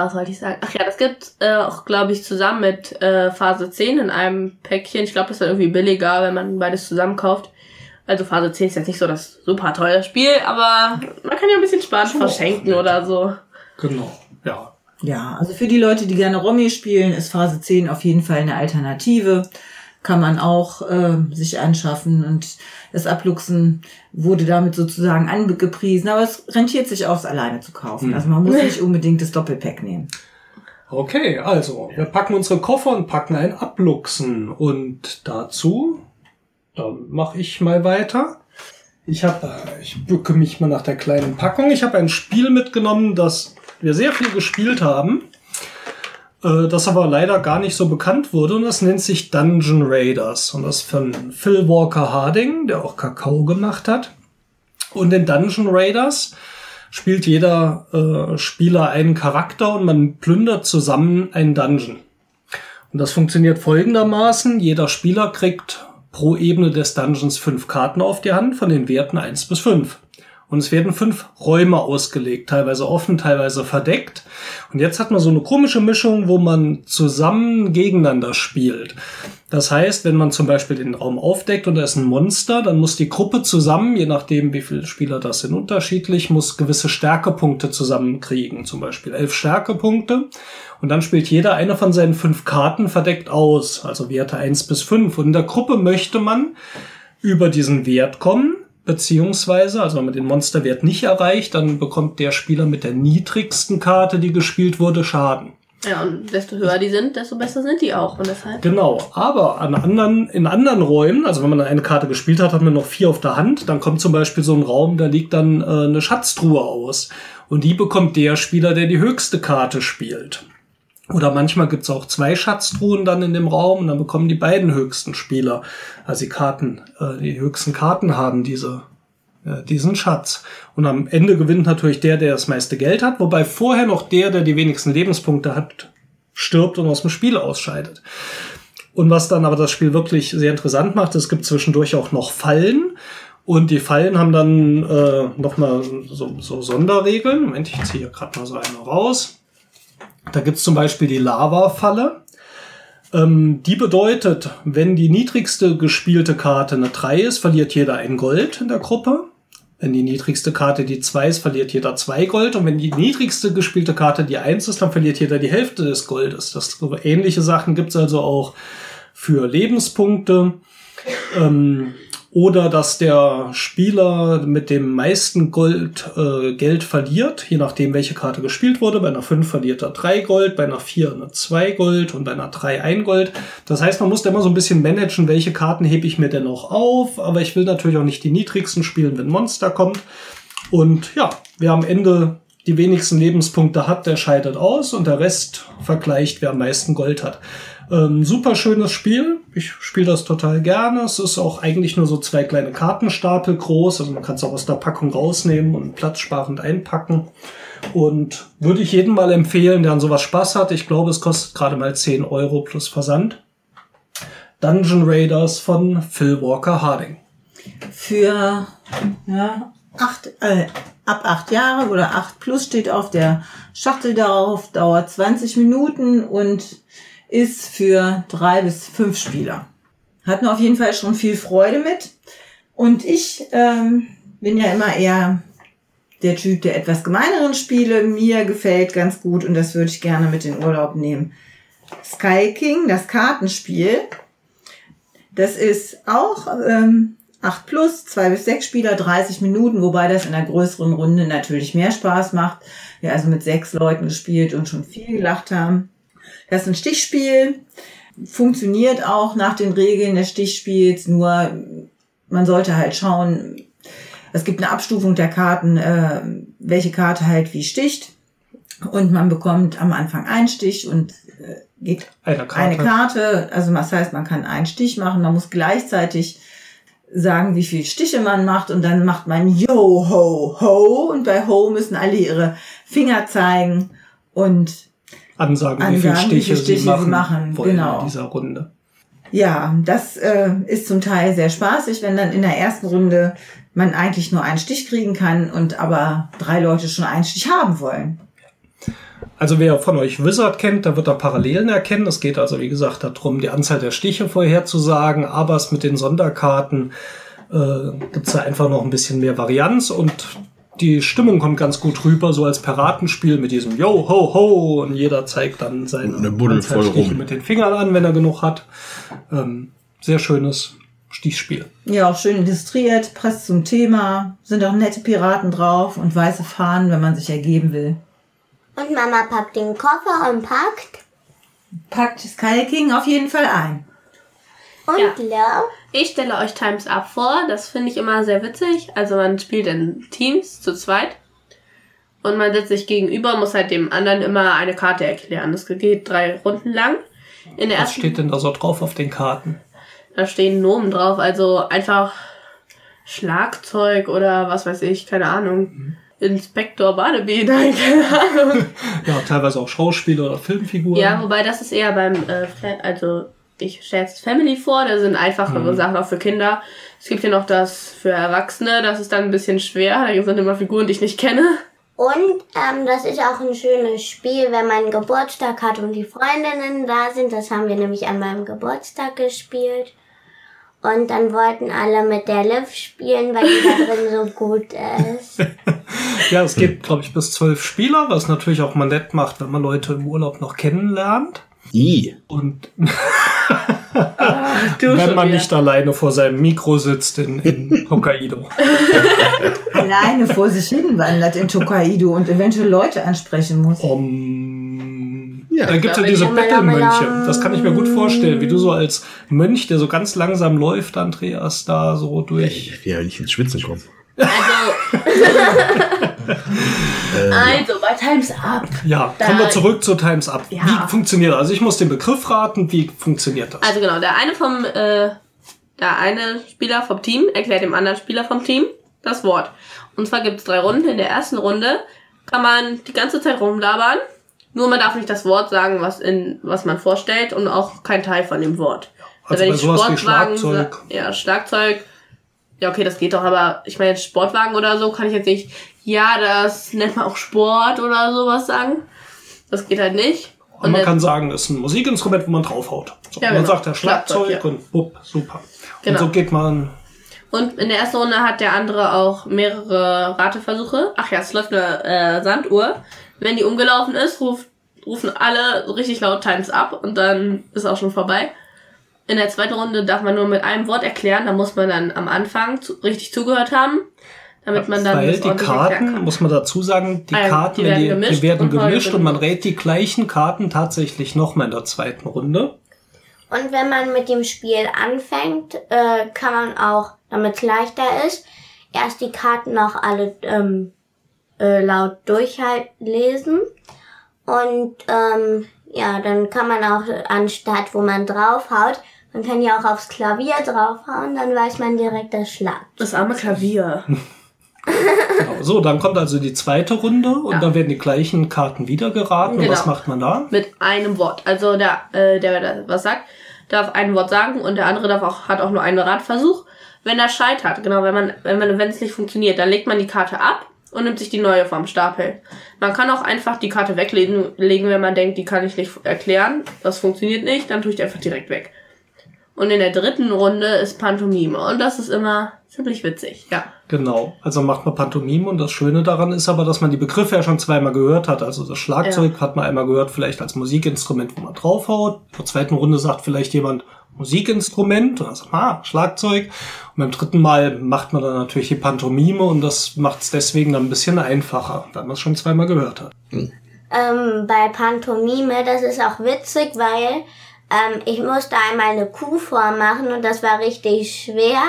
was wollte ich sagen? Ach ja, das gibt äh, auch, glaube ich, zusammen mit äh, Phase 10 in einem Päckchen. Ich glaube, das ist dann irgendwie billiger, wenn man beides zusammen kauft. Also Phase 10 ist jetzt nicht so das super teure Spiel, aber man kann ja ein bisschen sparen, auch verschenken oder so. Genau, ja. Also für die Leute, die gerne Romy spielen, ist Phase 10 auf jeden Fall eine Alternative. kann man auch äh, sich anschaffen und das Abluchsen wurde damit sozusagen angepriesen, aber es rentiert sich auch, es alleine zu kaufen. Also man muss (laughs) nicht unbedingt das Doppelpack nehmen. Okay, also wir packen unsere Koffer und packen ein Abluchsen. Und dazu, dann mache ich mal weiter. Ich habe, ich bücke mich mal nach der kleinen Packung. Ich habe ein Spiel mitgenommen, das wir sehr viel gespielt haben, äh, das aber leider gar nicht so bekannt wurde. Und das nennt sich Dungeon Raiders. Und das von Phil Walker Harding, der auch Kakao gemacht hat. Und in Dungeon Raiders spielt jeder äh, Spieler einen Charakter und man plündert zusammen einen Dungeon. Und das funktioniert folgendermaßen. Jeder Spieler kriegt pro Ebene des Dungeons fünf Karten auf die Hand von den Werten eins bis fünf. Und es werden fünf Räume ausgelegt, teilweise offen, teilweise verdeckt. Und jetzt hat man so eine komische Mischung, wo man zusammen gegeneinander spielt. Das heißt, wenn man zum Beispiel den Raum aufdeckt und da ist ein Monster, dann muss die Gruppe zusammen, je nachdem wie viele Spieler das sind, unterschiedlich, muss gewisse Stärkepunkte zusammenkriegen. Zum Beispiel elf Stärkepunkte. Und dann spielt jeder eine von seinen fünf Karten verdeckt aus, also Werte eins bis fünf. Und in der Gruppe möchte man über diesen Wert kommen beziehungsweise, also wenn man den Monsterwert nicht erreicht, dann bekommt der Spieler mit der niedrigsten Karte, die gespielt wurde, Schaden. Ja, und desto höher die sind, desto besser sind die auch. Und deshalb. Genau, aber an anderen, in anderen Räumen, also wenn man eine Karte gespielt hat, hat man noch vier auf der Hand, dann kommt zum Beispiel so ein Raum, da liegt dann äh, eine Schatztruhe aus. Und die bekommt der Spieler, der die höchste Karte spielt. Oder manchmal gibt's auch zwei Schatztruhen dann in dem Raum und dann bekommen die beiden höchsten Spieler, also die Karten, äh, die höchsten Karten haben diese, äh, diesen Schatz. Und am Ende gewinnt natürlich der, der das meiste Geld hat, wobei vorher noch der, der die wenigsten Lebenspunkte hat, stirbt und aus dem Spiel ausscheidet. Und was dann aber das Spiel wirklich sehr interessant macht, es gibt zwischendurch auch noch Fallen. Und die Fallen haben dann äh, nochmal so, so Sonderregeln. Moment, ich ziehe hier gerade mal so eine raus. Da gibt's zum Beispiel die Lava-Falle. Ähm, die bedeutet, wenn die niedrigste gespielte Karte eine 3 ist, verliert jeder ein Gold in der Gruppe. Wenn die niedrigste Karte die 2 ist, verliert jeder 2 Gold. Und wenn die niedrigste gespielte Karte die 1 ist, dann verliert jeder die Hälfte des Goldes. Das ähnliche Sachen gibt's also auch für Lebenspunkte. Ähm, oder dass der Spieler mit dem meisten Gold äh, Geld verliert, je nachdem, welche Karte gespielt wurde. Bei einer 5 verliert er 3 Gold, bei einer 4 eine 2 Gold und bei einer 3 1 Gold. Das heißt, man muss da immer so ein bisschen managen, welche Karten hebe ich mir denn noch auf. Aber ich will natürlich auch nicht die niedrigsten spielen, wenn Monster kommt. Und ja, wer am Ende die wenigsten Lebenspunkte hat, der scheidet aus und der Rest vergleicht, wer am meisten Gold hat. Ähm, super schönes Spiel. Ich spiele das total gerne. Es ist auch eigentlich nur so zwei kleine Kartenstapel groß. Also man kann es auch aus der Packung rausnehmen und platzsparend einpacken. Und würde ich jedem mal empfehlen, der an sowas Spaß hat. Ich glaube, es kostet gerade mal 10 Euro plus Versand. Dungeon Raiders von Phil Walker Harding. Für ja, acht, äh, ab acht Jahre oder acht plus steht auf der Schachtel darauf, dauert 20 Minuten und ist für drei bis fünf Spieler. Hatten auf jeden Fall schon viel Freude mit. Und ich ähm, bin ja immer eher der Typ der etwas gemeineren Spiele. Mir gefällt ganz gut und das würde ich gerne mit in Urlaub nehmen. Sky King, das Kartenspiel. Das ist auch ähm, 8 plus, 2 bis 6 Spieler, 30 Minuten, wobei das in einer größeren Runde natürlich mehr Spaß macht. Wir also mit sechs Leuten gespielt und schon viel gelacht haben. Das ist ein Stichspiel, funktioniert auch nach den Regeln des Stichspiels, nur man sollte halt schauen, es gibt eine Abstufung der Karten, äh, welche Karte halt wie sticht. Und man bekommt am Anfang einen Stich und äh, geht Eine Karte. eine Karte. Also das heißt, man kann einen Stich machen, man muss gleichzeitig sagen, wie viele Stiche man macht und dann macht man Yo, Ho, Ho und bei Ho müssen alle ihre Finger zeigen und Ansagen, wie viele Ansagen, wie Stiche, viele Stiche sie machen, sie machen, wollen genau. in dieser Runde. Ja, das äh, ist zum Teil sehr spaßig, wenn dann in der ersten Runde man eigentlich nur einen Stich kriegen kann und aber drei Leute schon einen Stich haben wollen. Also wer von euch Wizard kennt, da wird er Parallelen erkennen. Es geht also, wie gesagt, darum, die Anzahl der Stiche vorherzusagen, aber es mit den Sonderkarten äh, gibt es da einfach noch ein bisschen mehr Varianz und die Stimmung kommt ganz gut rüber, so als Piratenspiel mit diesem Yo, ho, ho und jeder zeigt dann seine eine Buddel voll rum. mit den Fingern an, wenn er genug hat. Ähm, sehr schönes Stichspiel. Ja, auch schön illustriert, passt zum Thema, sind auch nette Piraten drauf und weiße Fahnen, wenn man sich ergeben will. Und Mama packt den Koffer und packt. Packt Sky King auf jeden Fall ein. Und Ja. Leo. Ich stelle euch Times Up vor. Das finde ich immer sehr witzig. Also man spielt in Teams zu zweit. Und man setzt sich gegenüber, muss halt dem anderen immer eine Karte erklären. Das geht drei Runden lang. In der Was ersten steht denn da so drauf auf den Karten? Da stehen Nomen drauf, also einfach Schlagzeug oder was weiß ich, keine Ahnung. Inspektor Badebee, (laughs) nein, keine Ahnung. Ja, teilweise auch Schauspieler oder Filmfiguren. Ja, wobei das ist eher beim, äh, also ich stelle jetzt Family vor, da sind einfachere Sachen auch für Kinder. Es gibt ja noch das für Erwachsene, das ist dann ein bisschen schwer, da sind immer Figuren, die ich nicht kenne. Und ähm, das ist auch ein schönes Spiel, wenn man Geburtstag hat und die Freundinnen da sind. Das haben wir nämlich an meinem Geburtstag gespielt. Und dann wollten alle mit der Liv spielen, weil die da drin so gut ist. (laughs) Ja, es geht, glaube ich, bis zwölf Spieler, was natürlich auch mal nett macht, wenn man Leute im Urlaub noch kennenlernt. I. Und Du wenn man nicht alleine vor seinem Mikro sitzt in, in (laughs) Hokkaido. Alleine vor sich hin wandert in Tokaido und eventuell Leute ansprechen muss. Um, Ja, da gibt es ja diese die- Bettelmönche. Das kann ich mir gut vorstellen, wie du so als Mönch, der so ganz langsam läuft, Andreas, da so durch. Ich will ja nicht ins Schwitzen kommen. Also, (laughs) (laughs) also bei Times Up. Ja, kommen wir zurück zu Times Up. Ja. Wie funktioniert das? Also ich muss den Begriff raten, wie funktioniert das? Also genau, der eine vom, äh, der eine Spieler vom Team erklärt dem anderen Spieler vom Team das Wort. Und zwar gibt es drei Runden. In der ersten Runde kann man die ganze Zeit rumlabern. Nur man darf nicht das Wort sagen, was in was man vorstellt und auch kein Teil von dem Wort. Also bei sowas wie Schlagzeug. sa- ja, Schlagzeug. Ja, okay, das geht doch, aber ich meine, Sportwagen oder so kann ich jetzt nicht, ja, das nennt man auch Sport oder sowas sagen. Das geht halt nicht. Und man kann sagen, das ist ein Musikinstrument, wo man draufhaut. So, Ja, genau. sagt er Schlagzeug, Schlagzeug, ja. und bupp, super. Genau. Und so geht man. Und in der ersten Runde hat der andere auch mehrere Rateversuche. Ach ja, es läuft eine äh, Sanduhr. Wenn die umgelaufen ist, ruft, rufen alle richtig laut Times up und dann ist auch schon vorbei. In der zweiten Runde darf man nur mit einem Wort erklären. Da muss man dann am Anfang zu, richtig zugehört haben, damit man dann Weil die Karten, kann. muss man dazu sagen, die ja, Karten, die werden die, gemischt die werden und gemischt und man rät die gleichen Karten tatsächlich nochmal in der zweiten Runde. Und wenn man mit dem Spiel anfängt, äh, kann man auch, damit es leichter ist, erst die Karten noch alle ähm, äh, laut durchlesen. Und ähm, ja, dann kann man auch anstatt, wo man draufhaut, man kann ja auch aufs Klavier draufhauen, dann weiß man direkt das Schlag. Das arme Klavier. (laughs) Genau. So, dann kommt also die zweite Runde und Ja. dann werden die gleichen Karten wieder geraten. Und Genau. was macht man da? mit einem Wort. Also der, äh, der, der was sagt, darf ein Wort sagen und der andere darf auch, hat auch nur einen Ratversuch. Wenn er scheitert, genau, wenn man, wenn man, wenn es nicht funktioniert, dann legt man die Karte ab und nimmt sich die neue vom Stapel. Man kann auch einfach die Karte weglegen, legen, wenn man denkt, die kann ich nicht erklären. Das funktioniert nicht, dann tue ich die einfach direkt weg. Und in der dritten Runde ist Pantomime und das ist immer ziemlich witzig, ja. Genau. Also macht man Pantomime und das Schöne daran ist aber, dass man die Begriffe ja schon zweimal gehört hat. Also das Schlagzeug hat man einmal gehört, vielleicht als Musikinstrument, wo man draufhaut. In der zweiten Runde sagt vielleicht jemand Musikinstrument und dann sagt man, ah, Schlagzeug. Und beim dritten Mal macht man dann natürlich die Pantomime und das macht es deswegen dann ein bisschen einfacher, weil man es schon zweimal gehört hat. Ähm, bei Pantomime, das ist auch witzig, weil ähm, ich musste einmal eine Kuh vormachen und das war richtig schwer.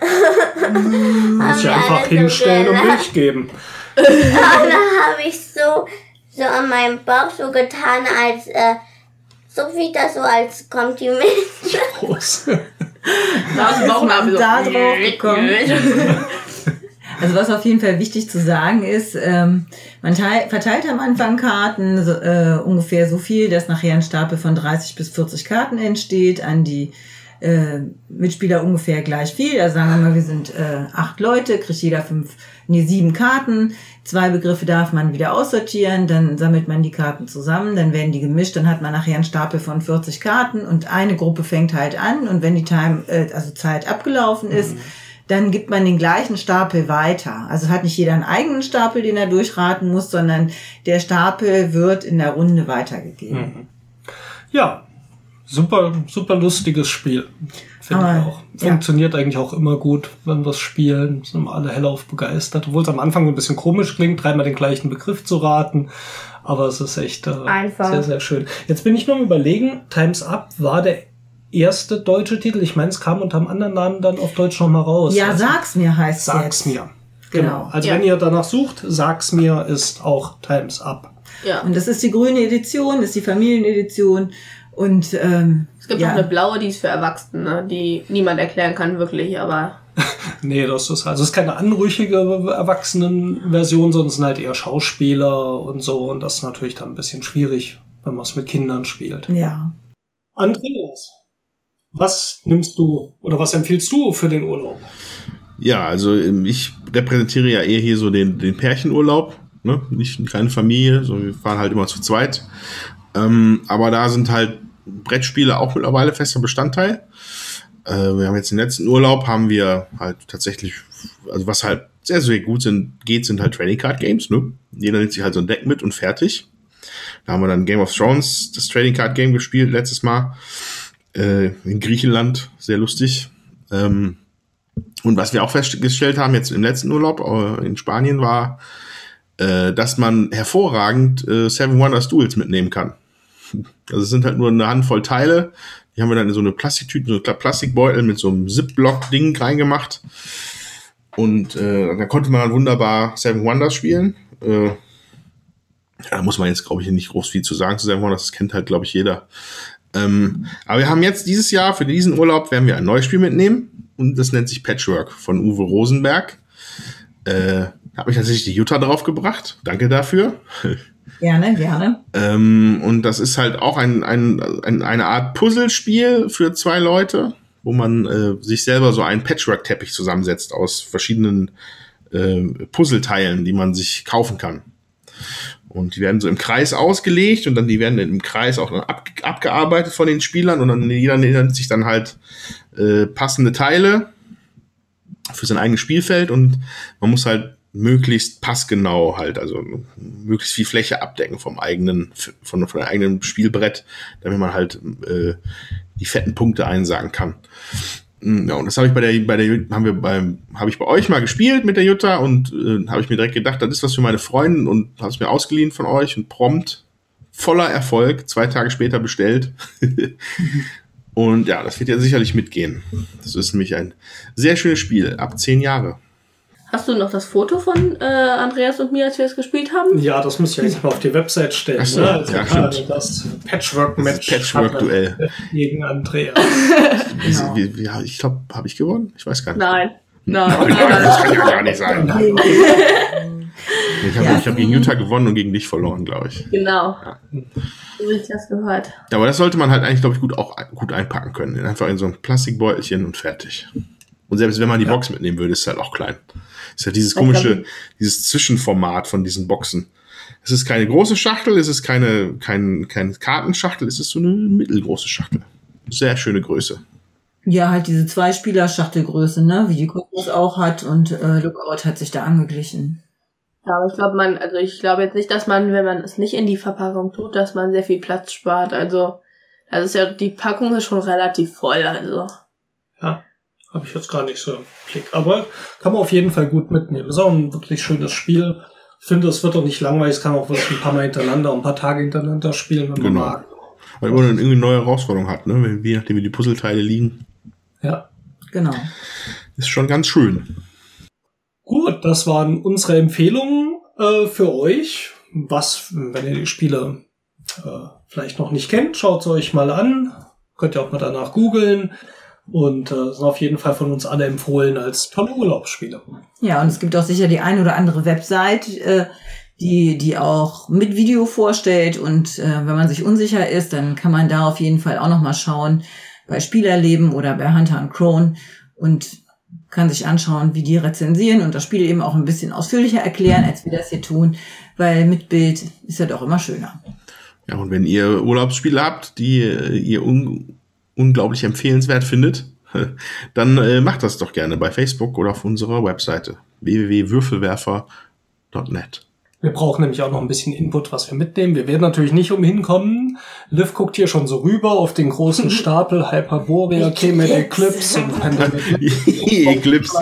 Muss ich einfach so hinstellen und. Milch geben. Und da habe ich so, so an meinem Bauch so getan, als, äh, so wie das so als Kompliment. Groß. (laughs) Da ist Bauchnabel so. da drauf gekommen. (laughs) Also was auf jeden Fall wichtig zu sagen ist, ähm, man teil, verteilt am Anfang Karten, so, äh, ungefähr so viel, dass nachher ein Stapel von 30 bis 40 Karten entsteht, an die äh, Mitspieler ungefähr gleich viel. Also sagen wir mal, wir sind äh, acht Leute, kriegt jeder fünf, nee, sieben Karten. Zwei Begriffe darf man wieder aussortieren, dann sammelt man die Karten zusammen, dann werden die gemischt, dann hat man nachher einen Stapel von 40 Karten und eine Gruppe fängt halt an und wenn die Time, äh, also Zeit abgelaufen ist, dann gibt man den gleichen Stapel weiter. Also hat nicht jeder einen eigenen Stapel, den er durchraten muss, sondern der Stapel wird in der Runde weitergegeben. Ja, super, super lustiges Spiel. Finde ich auch. ja. Funktioniert eigentlich auch immer gut, wenn wir es spielen. Sind alle hellauf begeistert. Obwohl es am Anfang ein bisschen komisch klingt, dreimal den gleichen Begriff zu raten. Aber es ist echt äh, Einfach. sehr, sehr schön. Jetzt bin ich nur am überlegen, Times Up war der erste deutsche Titel. Ich meine, es kam unter einem anderen Namen dann auf Deutsch noch mal raus. Ja, Also, sag's mir heißt sag's jetzt. mir. Genau. Genau. Also Ja. wenn ihr danach sucht, sag's mir ist auch Times Up. Ja. Und das ist die grüne Edition, ist die Familienedition. Und ähm, Es gibt ja. noch eine blaue, die ist für Erwachsene, die niemand erklären kann, wirklich, aber (laughs) Nee, das ist also es ist keine anrüchige Erwachsenenversion, sondern es sind halt eher Schauspieler und so. Und das ist natürlich dann ein bisschen schwierig, wenn man es mit Kindern spielt. ja. Andreas, was nimmst du oder was empfiehlst du für den Urlaub? Ja, also ähm, ich repräsentiere ja eher hier so den, den Pärchenurlaub, ne? nicht keine Familie, so wir fahren halt immer zu zweit. Ähm, aber da sind halt Brettspiele auch mittlerweile fester Bestandteil. Äh, wir haben jetzt den letzten Urlaub, haben wir halt tatsächlich, also was halt sehr, sehr gut sind, geht, sind halt Trading Card Games, ne? Jeder nimmt sich halt so ein Deck mit und fertig. Da haben wir dann Game of Thrones, das Trading Card Game gespielt letztes Mal. Äh, in Griechenland, sehr lustig. Ähm, und was wir auch festgestellt haben jetzt im letzten Urlaub äh, in Spanien war, äh, dass man hervorragend äh, Seven Wonders Duels mitnehmen kann. Also es sind halt nur eine Handvoll Teile. Die haben wir dann in so eine Plastiktüte, so eine Plastikbeutel mit so einem Zip-Block-Ding reingemacht. Und äh, da konnte man dann wunderbar Seven Wonders spielen. Äh, da muss man jetzt, glaube ich, nicht groß viel zu sagen zu Seven Wonders. Das kennt halt, glaube ich, jeder. Ähm, aber wir haben jetzt dieses Jahr, für diesen Urlaub, werden wir ein neues Spiel mitnehmen. Und das nennt sich Patchwork von Uwe Rosenberg. Äh, habe ich tatsächlich die Jutta draufgebracht. Danke dafür. (laughs) Gerne, gerne. Ähm, und das ist halt auch ein, ein, ein, eine Art Puzzlespiel für zwei Leute, wo man äh, sich selber so einen Patchwork-Teppich zusammensetzt aus verschiedenen äh, Puzzleteilen, die man sich kaufen kann. Und die werden so im Kreis ausgelegt und dann die werden im Kreis auch dann ab, abgearbeitet von den Spielern und dann jeder nimmt sich dann halt äh, passende Teile für sein eigenes Spielfeld und man muss halt möglichst passgenau halt, also möglichst viel Fläche abdecken vom eigenen, von, von eigenen Spielbrett, damit man halt äh, die fetten Punkte einsagen kann. Mm, Ja, und das habe ich bei der, bei der, haben wir beim, habe ich bei euch mal gespielt mit der Jutta und äh, habe ich mir direkt gedacht, das ist was für meine Freundin und habe es mir ausgeliehen von euch und prompt voller Erfolg, zwei Tage später bestellt. (laughs) und ja, das wird ja sicherlich mitgehen. Das ist nämlich ein sehr schönes Spiel, ab zehn Jahre. Hast du noch das Foto von äh, Andreas und mir, als wir es gespielt haben? Ja, das muss ich eigentlich mal auf die Website stellen. So, ne? Also ja, gerade stimmt. Das Patchwork-Match. Patchwork-Duell. Gegen Andreas. (laughs) Genau. Wie, wie, ich glaube, habe ich gewonnen? Ich weiß gar nicht. Nein. Nein, Nein. nein, das kann ja gar nicht sein. Ich habe Ja. hab gegen Jutta gewonnen und gegen dich verloren, glaube ich. Genau. So wie ich das gehört. Ja, aber das sollte man halt eigentlich, glaube ich, gut auch gut einpacken können. Einfach in so ein Plastikbeutelchen und fertig. Und selbst wenn man die Box mitnehmen würde, ist es halt auch klein. Ist ja dieses Ich glaub, komische, dieses Zwischenformat von diesen Boxen. Es ist keine große Schachtel, es ist keine, kein, kein Kartenschachtel, es ist so eine mittelgroße Schachtel. Sehr schöne Größe. Ja, halt diese Zwei-Spieler-Schachtelgröße, ne, wie die Kosmos auch hat und äh, Lookout hat sich da angeglichen. Ja, aber ich glaube, man, also ich glaube jetzt nicht, dass man, wenn man es nicht in die Verpackung tut, dass man sehr viel Platz spart. Also, das ist ja, die Packung ist schon relativ voll, also. Habe ich jetzt gar nicht so im Blick. Aber kann man auf jeden Fall gut mitnehmen. Ist auch ein wirklich schönes Spiel. Ich finde, es wird auch nicht langweilig. Es kann auch wirklich ein paar Mal hintereinander, ein paar Tage hintereinander spielen, wenn man Genau. mag. Weil man dann irgendwie eine neue Herausforderung hat, ne? Je nachdem, wie die Puzzleteile liegen. Ja. Genau. Ist schon ganz schön. Gut, das waren unsere Empfehlungen äh, für euch. Was, wenn ihr die Spiele äh, vielleicht noch nicht kennt, schaut sie euch mal an. Könnt ihr auch mal danach googeln. Und äh, sind auf jeden Fall von uns alle empfohlen als tolle Urlaubsspiele. Ja, und es gibt auch sicher die ein oder andere Website, äh, die, die auch mit Video vorstellt. Und äh, wenn man sich unsicher ist, dann kann man da auf jeden Fall auch nochmal schauen bei Spielerleben oder bei Hunter and Crone und kann sich anschauen, wie die rezensieren und das Spiel eben auch ein bisschen ausführlicher erklären, als wir das hier tun, weil mit Bild ist ja doch immer schöner. Ja, und wenn ihr Urlaubsspiele habt, die äh, ihr un unglaublich empfehlenswert findet, (laughs) dann äh, macht das doch gerne bei Facebook oder auf unserer Webseite www.würfelwerfer.net. Wir brauchen nämlich auch noch ein bisschen Input, was wir mitnehmen. Wir werden natürlich nicht umhin kommen. Liv guckt hier schon so rüber auf den großen (laughs) Stapel Hyperborea, Kemet Eclipse und (laughs) Pandemic. Eclipse.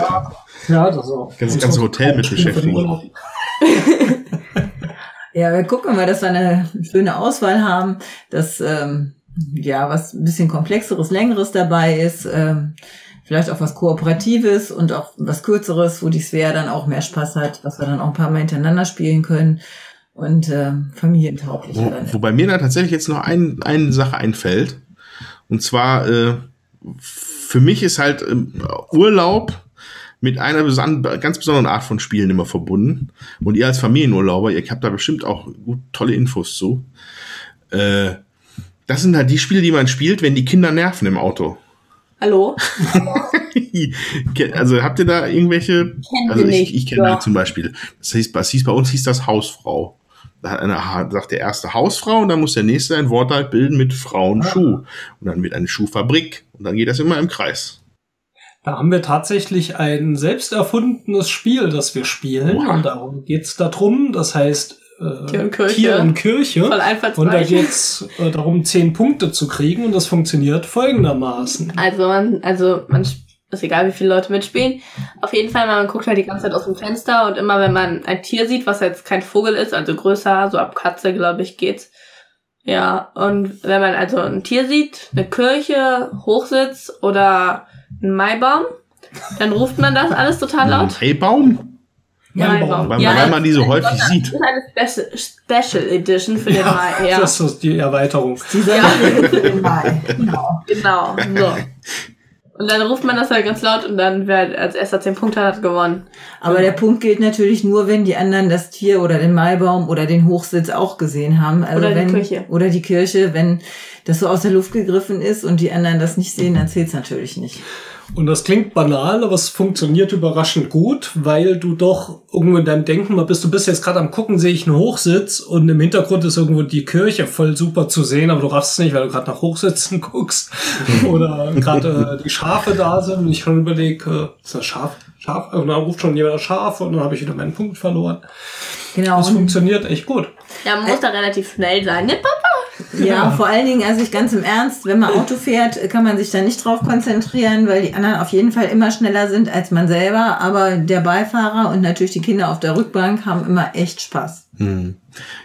Ja, das ist auch. Ganze- ganze Hotel mit beschäftigen. Ja, wir gucken mal, dass wir eine schöne Auswahl haben, dass ähm, ja was ein bisschen komplexeres, längeres dabei ist, ähm, vielleicht auch was Kooperatives und auch was Kürzeres, wo die Svea dann auch mehr Spaß hat, was wir dann auch ein paar Mal hintereinander spielen können und ähm, familientauglich. Wo, wobei mir da tatsächlich jetzt noch ein, eine Sache einfällt. Und zwar, äh, für mich ist halt ähm, Urlaub mit einer besan ganz besonderen Art von Spielen immer verbunden. Und ihr als Familienurlauber, ihr habt da bestimmt auch gut tolle Infos zu. Äh, das sind halt die Spiele, die man spielt, wenn die Kinder nerven im Auto. Hallo? (laughs) also habt ihr da irgendwelche? also wir ich, nicht, ich kenne ja. zum Beispiel. Das hieß, das hieß bei uns hieß das Hausfrau. Da hat einer hat- sagt der erste Hausfrau und dann muss der nächste ein Wort halt bilden mit Frau und Schuh. Und dann wird eine Schuhfabrik und dann geht das immer im Kreis. Da haben wir tatsächlich ein selbst erfundenes Spiel, das wir spielen. Wow. Und darum geht's da drum. Das heißt äh, Tier und Kirche. Tier und Kirche. Voll Und da geht's äh, darum, zehn Punkte zu kriegen. Und das funktioniert folgendermaßen. Also man, also man, ist egal wie viele Leute mitspielen. Auf jeden Fall, man guckt halt die ganze Zeit aus dem Fenster und immer wenn man ein Tier sieht, was jetzt kein Vogel ist, also größer, so ab Katze, glaube ich, geht's. Ja, und wenn man also ein Tier sieht, eine Kirche, Hochsitz oder ein Maibaum, dann ruft man das alles total laut. Hey Baum, weil, Ja, weil man die so häufig Das sieht. ist eine Special, Edition für den Mai. Ja, Das ist die Erweiterung. Die Sonderregel für den Mai. Genau. genau. So. Und dann ruft man das halt ganz laut und dann wer als erster zehn Punkte hat, hat gewonnen. Aber der Punkt gilt natürlich nur, wenn die anderen das Tier oder den Maibaum oder den Hochsitz auch gesehen haben. Also Oder die wenn, Kirche. Oder die Kirche, wenn das so aus der Luft gegriffen ist und die anderen das nicht sehen, dann zählt's natürlich nicht. Und das klingt banal, aber es funktioniert überraschend gut, weil du doch irgendwo in deinem Denken mal bist, du bist jetzt gerade am gucken, sehe ich einen Hochsitz und im Hintergrund ist irgendwo die Kirche voll super zu sehen, aber du raffst es nicht, weil du gerade nach Hochsitzen (laughs) guckst oder gerade äh, die Schafe da sind und ich schon überlege, äh, ist das Schaf? Schaf? Und dann ruft schon jemand Schaf und dann habe ich wieder meinen Punkt verloren. Genau. Das funktioniert echt gut. Ja, man muss da relativ schnell sein. Ne, Papa? Ja, vor allen Dingen, also ich ganz im Ernst, wenn man Auto fährt, kann man sich da nicht drauf konzentrieren, weil die anderen auf jeden Fall immer schneller sind als man selber. Aber der Beifahrer und natürlich die Kinder auf der Rückbank haben immer echt Spaß. Hm.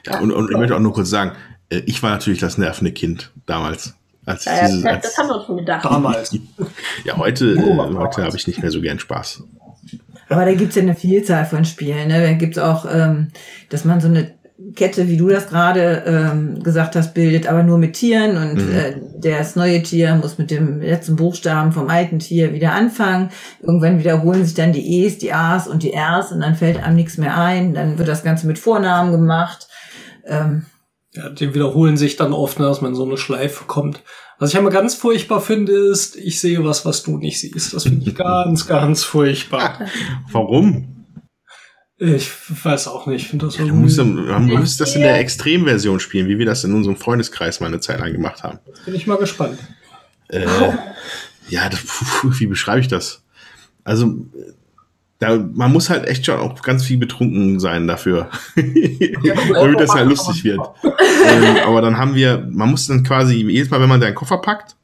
Ja, und, und ich möchte auch nur kurz sagen, äh, ich war natürlich das nervende Kind damals. Als ich Ja, dieses, das, als, das haben wir uns schon gedacht. Damals. ja, heute, äh, heute habe ich nicht mehr so gern Spaß. Aber da gibt's ja eine Vielzahl von Spielen. Ne? Da gibt's auch, ähm, dass man so eine Kette, wie du das gerade ähm, gesagt hast, bildet, aber nur mit Tieren und Mhm. äh, das neue Tier muss mit dem letzten Buchstaben vom alten Tier wieder anfangen. Irgendwann wiederholen sich dann die E's, die A's und die R's und dann fällt einem nichts mehr ein. Dann wird das Ganze mit Vornamen gemacht. Ähm, Ja, die wiederholen sich dann oft, ne, dass man in so eine Schleife kommt. Was ich immer ganz furchtbar finde, ist, ich sehe was, was du nicht siehst. Das finde ich (laughs) ganz, ganz furchtbar. Warum? Ich weiß auch nicht. Ich finde das Du irgendwie, musst, man muss das in der Extremversion spielen, wie wir das in unserem Freundeskreis mal eine Zeit lang gemacht haben. bin ich mal gespannt. Äh, ja, das, wie beschreibe ich das? Also, da, man muss halt echt schon auch ganz viel betrunken sein dafür, (laughs) damit das halt lustig wird. ähm, aber dann haben wir, man muss dann quasi, jedes Mal, wenn man seinen Koffer packt,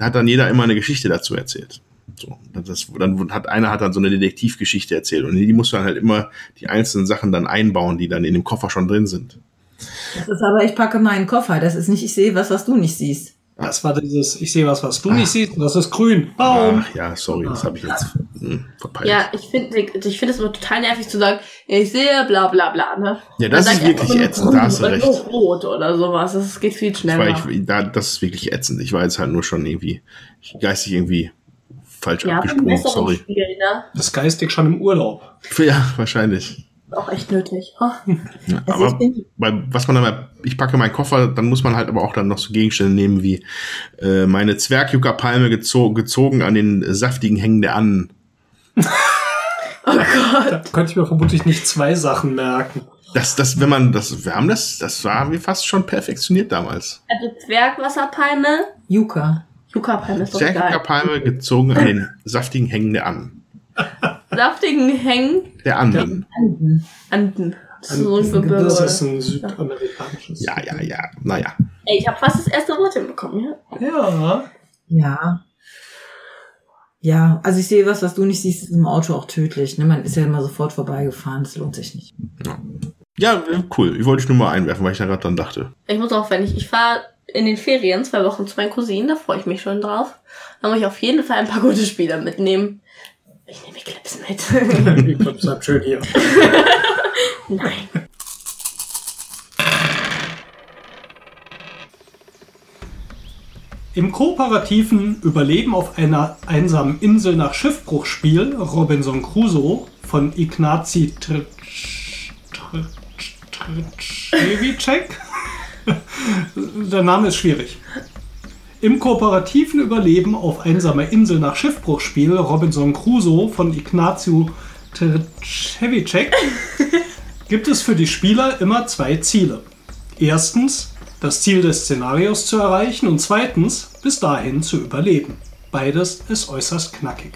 hat dann jeder immer eine Geschichte dazu erzählt. So, das, dann hat einer hat dann so eine Detektivgeschichte erzählt und die muss man halt immer die einzelnen Sachen dann einbauen, die dann in dem Koffer schon drin sind. das ist aber, ich packe meinen Koffer. Das ist nicht, ich sehe was, was du nicht siehst. Das war dieses, ich sehe was, was du nicht siehst, und das ist grün. Baum. Ach ja, sorry, das habe ich jetzt hm, verpeilt. Ja, ich finde ich finde es immer total nervig zu sagen, ich sehe bla bla bla, ne? Ja, das Dann ist wirklich ätzend, da hast du oder recht. nur Rot oder sowas. Das geht viel schneller. ich, da, das ist wirklich ätzend. Ich war jetzt halt nur schon irgendwie geistig irgendwie falsch ja, abgesprungen, sorry. Spiel, ne? Das ist geistig schon im Urlaub. Ja, wahrscheinlich. Auch echt nötig. Oh. Ja, Also aber bei, was man dann mal, ich packe meinen Koffer, dann muss man halt aber auch dann noch so Gegenstände nehmen wie äh, meine Zwergjuckerpalme gezo gezogen an den saftigen Hängen der Annen. (laughs) oh Gott. Da könnte ich mir vermutlich nicht zwei Sachen merken. Das, das, wenn man das, wir haben das, das war wie fast schon perfektioniert damals. Also Zwergwasserpalme, Yuka. Yucca-Palme ist doch geil. Zwergjuckerpalme gezogen an den saftigen Hängen der Annen. (laughs) Saftigen Hängen, Der Anden. Anden. Anden. Das ist so ein Gebirge. Das ist ein südamerikanisches. Ja, ja, ja. Naja. Ey, ich habe fast das erste Wort hinbekommen, ja? Ja. Ja. Ja, also ich sehe was, was du nicht siehst, ist im Auto auch tödlich. Ne? Man ist ja immer sofort vorbeigefahren, das lohnt sich nicht. Ja, cool. Ich wollte ich nur mal einwerfen, weil ich da gerade dran dachte. Ich muss auch, wenn ich, ich fahre in den Ferien zwei Wochen zu meinen Cousinen, da freue ich mich schon drauf. Da muss ich auf jeden Fall ein paar gute Spieler mitnehmen. Ich nehme die Clips mit. Die Clips bleibt schön hier. Nein. Im kooperativen Überleben auf einer einsamen Insel nach Schiffbruchspiel Robinson Crusoe von Ignazi Trzewiczek. (laughs) Der Name ist schwierig. Im kooperativen Überleben auf einsamer Insel nach Schiffbruchspiel Robinson Crusoe von Ignazio Trzewiczek (laughs) gibt es für die Spieler immer zwei Ziele. Erstens, das Ziel des Szenarios zu erreichen und zweitens, bis dahin zu überleben. Beides ist äußerst knackig.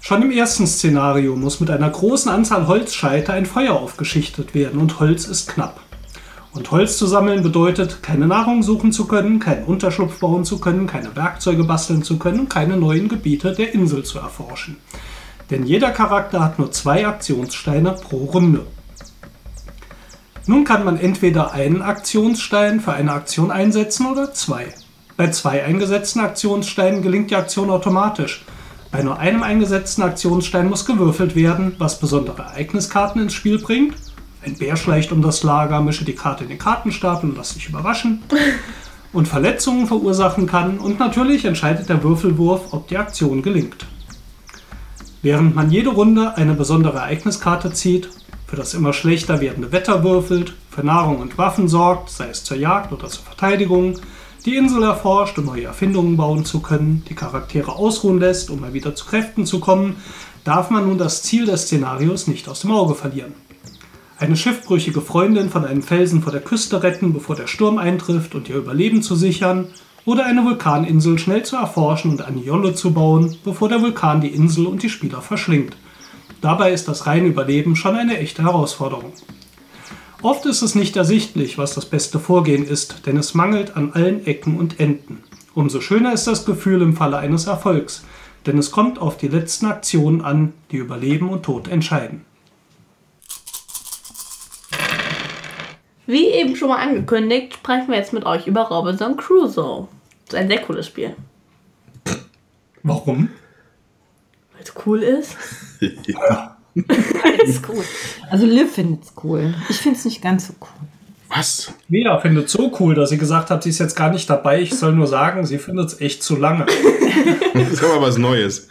Schon im ersten Szenario muss mit einer großen Anzahl Holzscheite ein Feuer aufgeschichtet werden und Holz ist knapp. Und Holz zu sammeln bedeutet, keine Nahrung suchen zu können, keinen Unterschlupf bauen zu können, keine Werkzeuge basteln zu können keine neuen Gebiete der Insel zu erforschen. Denn jeder Charakter hat nur zwei Aktionssteine pro Runde. Nun kann man entweder einen Aktionsstein für eine Aktion einsetzen oder zwei. Bei zwei eingesetzten Aktionssteinen gelingt die Aktion automatisch. Bei nur einem eingesetzten Aktionsstein muss gewürfelt werden, was besondere Ereigniskarten ins Spiel bringt. Ein Bär schleicht um das Lager, mische die Karte in den Kartenstapel und lass sich überraschen. (laughs) Und Verletzungen verursachen kann. Und natürlich entscheidet der Würfelwurf, ob die Aktion gelingt. Während man jede Runde eine besondere Ereigniskarte zieht, für das immer schlechter werdende Wetter würfelt, für Nahrung und Waffen sorgt, sei es zur Jagd oder zur Verteidigung, die Insel erforscht, um neue Erfindungen bauen zu können, die Charaktere ausruhen lässt, um mal wieder zu Kräften zu kommen, darf man nun das Ziel des Szenarios nicht aus dem Auge verlieren. Eine schiffbrüchige Freundin von einem Felsen vor der Küste retten, bevor der Sturm eintrifft und ihr Überleben zu sichern, oder eine Vulkaninsel schnell zu erforschen und eine Jolle zu bauen, bevor der Vulkan die Insel und die Spieler verschlingt. Dabei ist das reine Überleben schon eine echte Herausforderung. Oft ist es nicht ersichtlich, was das beste Vorgehen ist, denn es mangelt an allen Ecken und Enden. Umso schöner ist das Gefühl im Falle eines Erfolgs, denn es kommt auf die letzten Aktionen an, die über Leben und Tod entscheiden. Wie eben schon mal angekündigt, sprechen wir jetzt mit euch über Robinson Crusoe. Das ist ein sehr cooles Spiel. Warum? Weil es cool ist. (laughs) Das (laughs) ist cool. Also Liv findet's cool. Ich find's nicht ganz so cool. Was? Mia findet so cool, dass sie gesagt hat, sie ist jetzt gar nicht dabei. Ich soll nur sagen, sie findet es echt zu lange. (laughs) Das ist aber was Neues.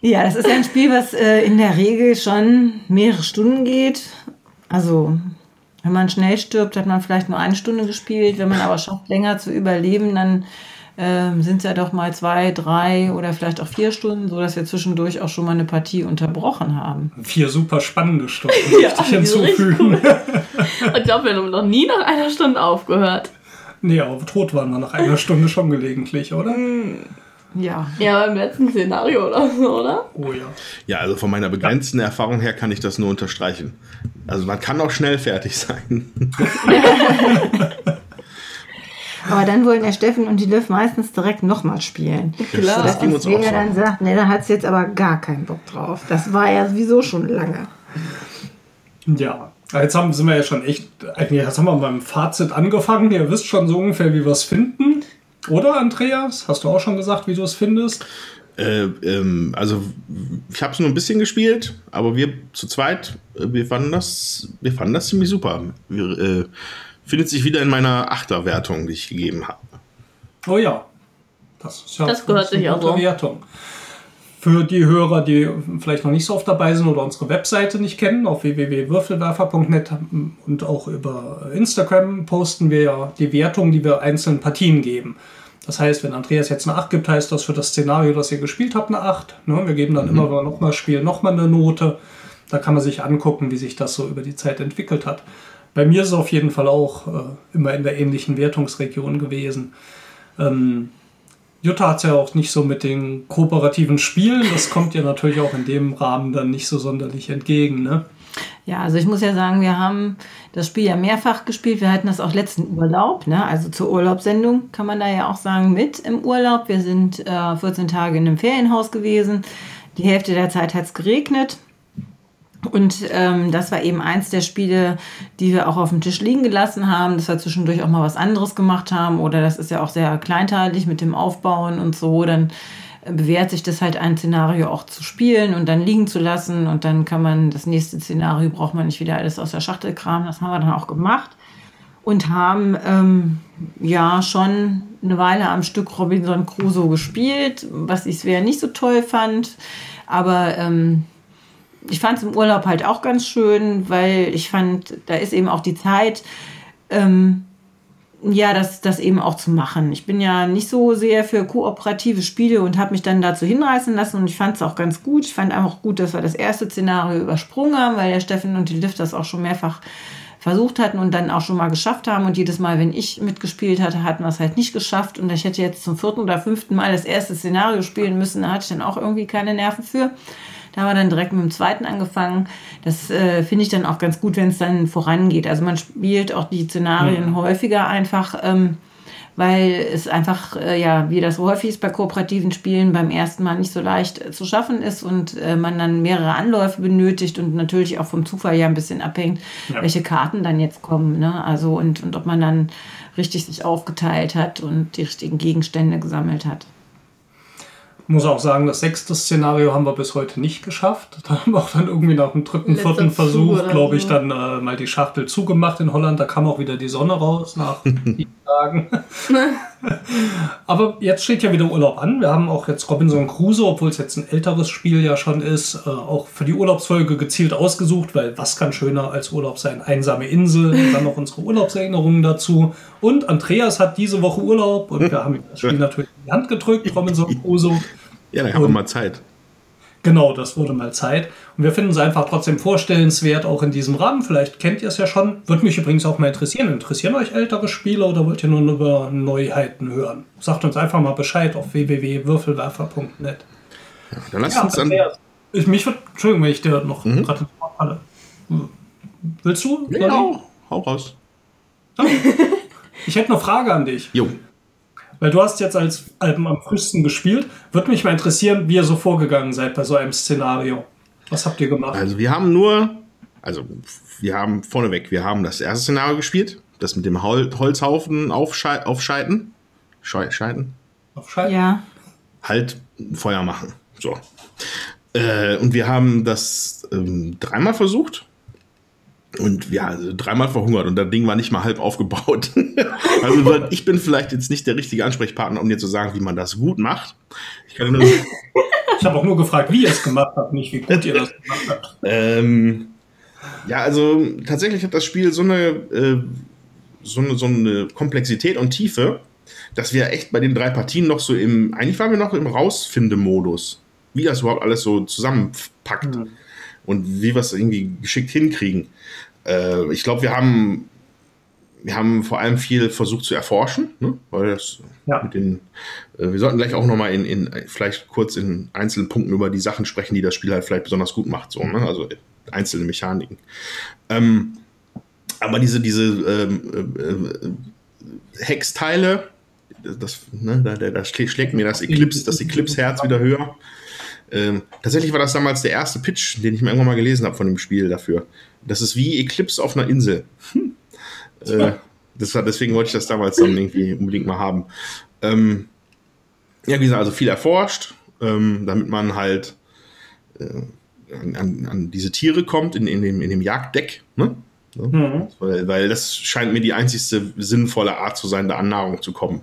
Ja, das ist ja ein Spiel, was äh, in der Regel schon mehrere Stunden geht. Also, wenn man schnell stirbt, hat man vielleicht nur eine Stunde gespielt. Wenn man aber schafft, länger zu überleben, dann ähm, sind es ja doch mal zwei, drei oder vielleicht auch vier Stunden, so dass wir zwischendurch auch schon mal eine Partie unterbrochen haben. Vier super spannende Stunden (laughs) Ja, möchte ich hinzufügen. (laughs) Und ich glaube, wir haben noch nie nach einer Stunde aufgehört. Nee, aber tot waren wir nach einer Stunde schon gelegentlich, oder? Ja. Ja, beim letzten Szenario oder so, oder? Oh ja. Ja, also von meiner begrenzten Erfahrung her kann ich das nur unterstreichen. Also man kann auch schnell fertig sein. (laughs) Aber dann wollen der Steffen und die Liv meistens direkt nochmal spielen. Klar. Das ging uns auch so. dann sagt, nee, da hat sie jetzt aber gar keinen Bock drauf. Das war ja sowieso schon lange. Ja. Jetzt haben, sind wir ja schon echt, eigentlich jetzt haben wir beim Fazit angefangen. Ihr wisst schon so ungefähr, wie wir es finden. Oder, Andreas? Hast du auch schon gesagt, wie du es findest? Äh, ähm, also ich habe es nur ein bisschen gespielt, aber wir zu zweit, äh, wir fanden das, wir fanden das ziemlich super. Wir, äh, findet sich wieder in meiner Achterwertung, die ich gegeben habe. Oh ja. Das, ist ja Das gehört sich auch so. Wertung. Für die Hörer, die vielleicht noch nicht so oft dabei sind oder unsere Webseite nicht kennen, auf www.würfelwerfer.net und auch über Instagram posten wir ja die Wertung, die wir einzelnen Partien geben. Das heißt, wenn Andreas jetzt eine 8 gibt, heißt das für das Szenario, das ihr gespielt habt, eine 8. Ne? Wir geben dann immer, wenn wir nochmal spielen, nochmal eine Note. Da kann man sich angucken, wie sich das so über die Zeit entwickelt hat. Bei mir ist es auf jeden Fall auch äh, immer in der ähnlichen Wertungsregion gewesen. Ähm, Jutta hat es ja auch nicht so mit den kooperativen Spielen. Das kommt ja natürlich auch in dem Rahmen dann nicht so sonderlich entgegen, ne? Ja, also ich muss ja sagen, wir haben das Spiel ja mehrfach gespielt. Wir hatten das auch letzten Urlaub, ne? also zur Urlaubssendung kann man da ja auch sagen, mit im Urlaub. Wir sind äh, 14 Tage in einem Ferienhaus gewesen. Die Hälfte der Zeit hat es geregnet. Und ähm, das war eben eins der Spiele, die wir auch auf dem Tisch liegen gelassen haben, dass wir zwischendurch auch mal was anderes gemacht haben. Oder das ist ja auch sehr kleinteilig mit dem Aufbauen und so. Dann bewährt sich das halt ein Szenario auch zu spielen und dann liegen zu lassen und dann kann man das nächste Szenario braucht man nicht wieder alles aus der Schachtel kramen. Das haben wir dann auch gemacht und haben ähm, ja schon eine Weile am Stück Robinson Crusoe gespielt, was ich sehr nicht so toll fand, aber ähm, ich fand es im Urlaub halt auch ganz schön, weil ich fand, da ist eben auch die Zeit, ähm, ja, das, das eben auch zu machen. Ich bin ja nicht so sehr für kooperative Spiele und habe mich dann dazu hinreißen lassen und ich fand es auch ganz gut. Ich fand einfach gut, dass wir das erste Szenario übersprungen haben, weil der Steffen und die Liv das auch schon mehrfach versucht hatten und dann auch schon mal geschafft haben. Und jedes Mal, wenn ich mitgespielt hatte, hatten wir es halt nicht geschafft. Und ich hätte jetzt zum vierten oder fünften Mal das erste Szenario spielen müssen. Da hatte ich dann auch irgendwie keine Nerven für. Da haben wir dann direkt mit dem zweiten angefangen. Das äh, finde ich dann auch ganz gut, wenn es dann vorangeht. Also man spielt auch die Szenarien mhm. häufiger einfach, ähm, weil es einfach, äh, ja, wie das so häufig ist bei kooperativen Spielen, beim ersten Mal nicht so leicht äh, zu schaffen ist und äh, man dann mehrere Anläufe benötigt und natürlich auch vom Zufall ja ein bisschen abhängt, ja. welche Karten dann jetzt kommen. Ne? Also und, und ob man dann richtig sich aufgeteilt hat und die richtigen Gegenstände gesammelt hat muss auch sagen, das sechste Szenario haben wir bis heute nicht geschafft. Da haben wir auch dann irgendwie nach dem dritten, Letzter vierten Versuch, glaube ich, dann äh, mal die Schachtel zugemacht in Holland. Da kam auch wieder die Sonne raus nach (laughs) Tagen. (laughs) Aber jetzt steht ja wieder Urlaub an. Wir haben auch jetzt Robinson Crusoe, obwohl es jetzt ein älteres Spiel ja schon ist, äh, auch für die Urlaubsfolge gezielt ausgesucht, weil was kann schöner als Urlaub sein? Einsame Insel, und (laughs) dann noch unsere Urlaubserinnerungen dazu. Und Andreas hat diese Woche Urlaub und wir haben ihm das Spiel (laughs) natürlich in die Hand gedrückt, Robinson Crusoe. Ja, dann haben wir mal Zeit. Genau, das wurde mal Zeit. Und wir finden es einfach trotzdem vorstellenswert, auch in diesem Rahmen. Vielleicht kennt ihr es ja schon. Würde mich übrigens auch mal interessieren. Interessieren euch ältere Spiele oder wollt ihr nur über Neuheiten hören? Sagt uns einfach mal Bescheid auf www.würfelwerfer.net. Ja, dann lasst ja, uns dann. Ich, mich würde, Entschuldigung, wenn ich dir noch mhm. gerade falle. Willst du? Ja, hau raus. Ich hätte eine Frage an dich. Jo. Weil du hast jetzt als Alpen am frühesten gespielt. Würde mich mal interessieren, wie ihr so vorgegangen seid bei so einem Szenario. Was habt ihr gemacht? Also wir haben nur, also wir haben vorneweg, wir haben das erste Szenario gespielt, das mit dem Hol Holzhaufen aufschei aufscheiten. Scheiten? Aufscheiten? Ja. Halt Feuer machen. So. Äh, und wir haben das ähm, dreimal versucht und ja, also dreimal verhungert und das Ding war nicht mal halb aufgebaut. (laughs) also ich bin vielleicht jetzt nicht der richtige Ansprechpartner, um dir zu sagen, wie man das gut macht. Ich, (laughs) ich habe auch nur gefragt, wie ihr es gemacht habt, nicht wie gut ihr das gemacht habt. Ähm, ja, also tatsächlich hat das Spiel so eine, äh, so eine, so eine Komplexität und Tiefe, dass wir echt bei den drei Partien noch so im, eigentlich waren wir noch im Rausfindemodus, wie das überhaupt alles so zusammenpackt. Mhm und wie wir es irgendwie geschickt hinkriegen. Äh, ich glaube, wir haben, wir haben vor allem viel versucht zu erforschen, ne? weil das ja. mit den, äh, wir sollten gleich auch nochmal in, in, vielleicht kurz in einzelnen Punkten über die Sachen sprechen, die das Spiel halt vielleicht besonders gut macht, so, ne? also einzelne Mechaniken. Ähm, aber diese, diese ähm, äh, äh Hexteile, das, ne, da, da, schlägt mir das Eclipse, das Eclipse-Herz wieder höher. Ähm, tatsächlich war das damals der erste Pitch, den ich mir irgendwann mal gelesen habe von dem Spiel dafür. Das ist wie Eclipse auf einer Insel. Hm. Äh, das war, deswegen wollte ich das damals dann irgendwie unbedingt mal haben. Ähm, ja, wie gesagt, also viel erforscht, ähm, damit man halt äh, an, an, diese Tiere kommt in, in, dem, in dem Jagddeck. Ne? Mhm. Weil, weil das scheint mir die einzigste sinnvolle Art zu sein, da an Nahrung zu kommen.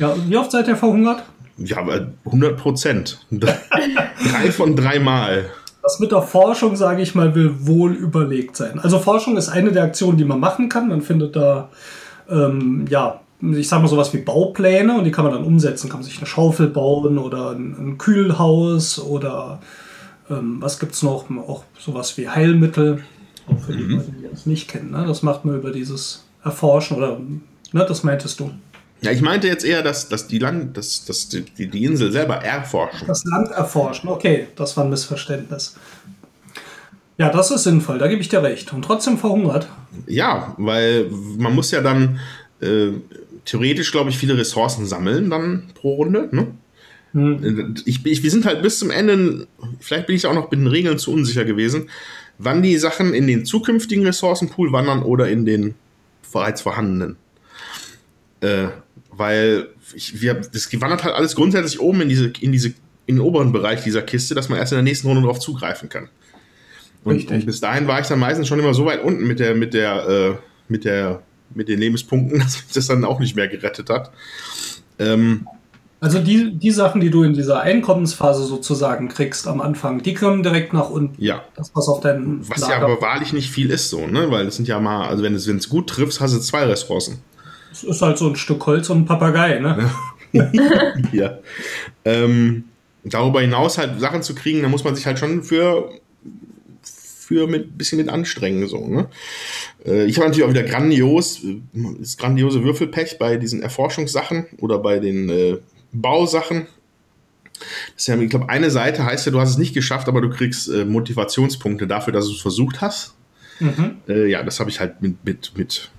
Ja, wie oft seid ihr verhungert? Ja, aber 100 Prozent. drei von dreimal. Das mit der Forschung, sage ich mal, will wohl überlegt sein. Also Forschung ist eine der Aktionen, die man machen kann. Man findet da, ähm, ja, ich sag mal sowas wie Baupläne und die kann man dann umsetzen. Kann man sich eine Schaufel bauen oder ein, ein Kühlhaus oder ähm, was gibt's noch? Auch sowas wie Heilmittel. Auch für die mhm. Leute, die das nicht kennen. Ne? Das macht man über dieses Erforschen oder, ne, das meintest du. Ja, ich meinte jetzt eher, dass, dass, die, Land, dass, dass die, die Insel selber erforschen. Das Land erforschen, okay, das war ein Missverständnis. Ja, das ist sinnvoll, da gebe ich dir recht. Und trotzdem verhungert. Ja, weil man muss ja dann äh, theoretisch, glaube ich, viele Ressourcen sammeln dann pro Runde. Ne? Hm. Ich, ich, wir sind halt bis zum Ende, vielleicht bin ich auch noch mit den Regeln zu unsicher gewesen, wann die Sachen in den zukünftigen Ressourcenpool wandern oder in den bereits vorhandenen. Äh, weil ich, wir, das wandert halt alles grundsätzlich oben in diese, in diese, in den oberen Bereich dieser Kiste, dass man erst in der nächsten Runde darauf zugreifen kann. Und, und, bis dahin war ich dann meistens schon immer so weit unten mit der, mit der, äh, mit der, mit den Lebenspunkten, (laughs) dass mich das dann auch nicht mehr gerettet hat. Ähm, also die, die Sachen, die du in dieser Einkommensphase sozusagen kriegst am Anfang, die kommen direkt nach unten. Ja. Das, was auf deinem Was Lager ja aber wahrlich nicht viel ist so, ne? Weil es sind ja mal, also wenn es, wenn es gut triffst, hast du zwei Ressourcen. Es ist halt so ein Stück Holz und ein Papagei, ne? (laughs) ja. Ähm, darüber hinaus halt Sachen zu kriegen, da muss man sich halt schon für für mit bisschen mit anstrengen so ne äh, ich habe natürlich auch wieder grandios das grandiose Würfelpech bei diesen Erforschungssachen oder bei den äh, Bausachen. Das ist ja, ich glaube, eine Seite heißt ja, du hast es nicht geschafft, aber du kriegst äh, Motivationspunkte dafür, dass du es versucht hast. Mhm. Äh, ja, das habe ich halt mit, mit, mit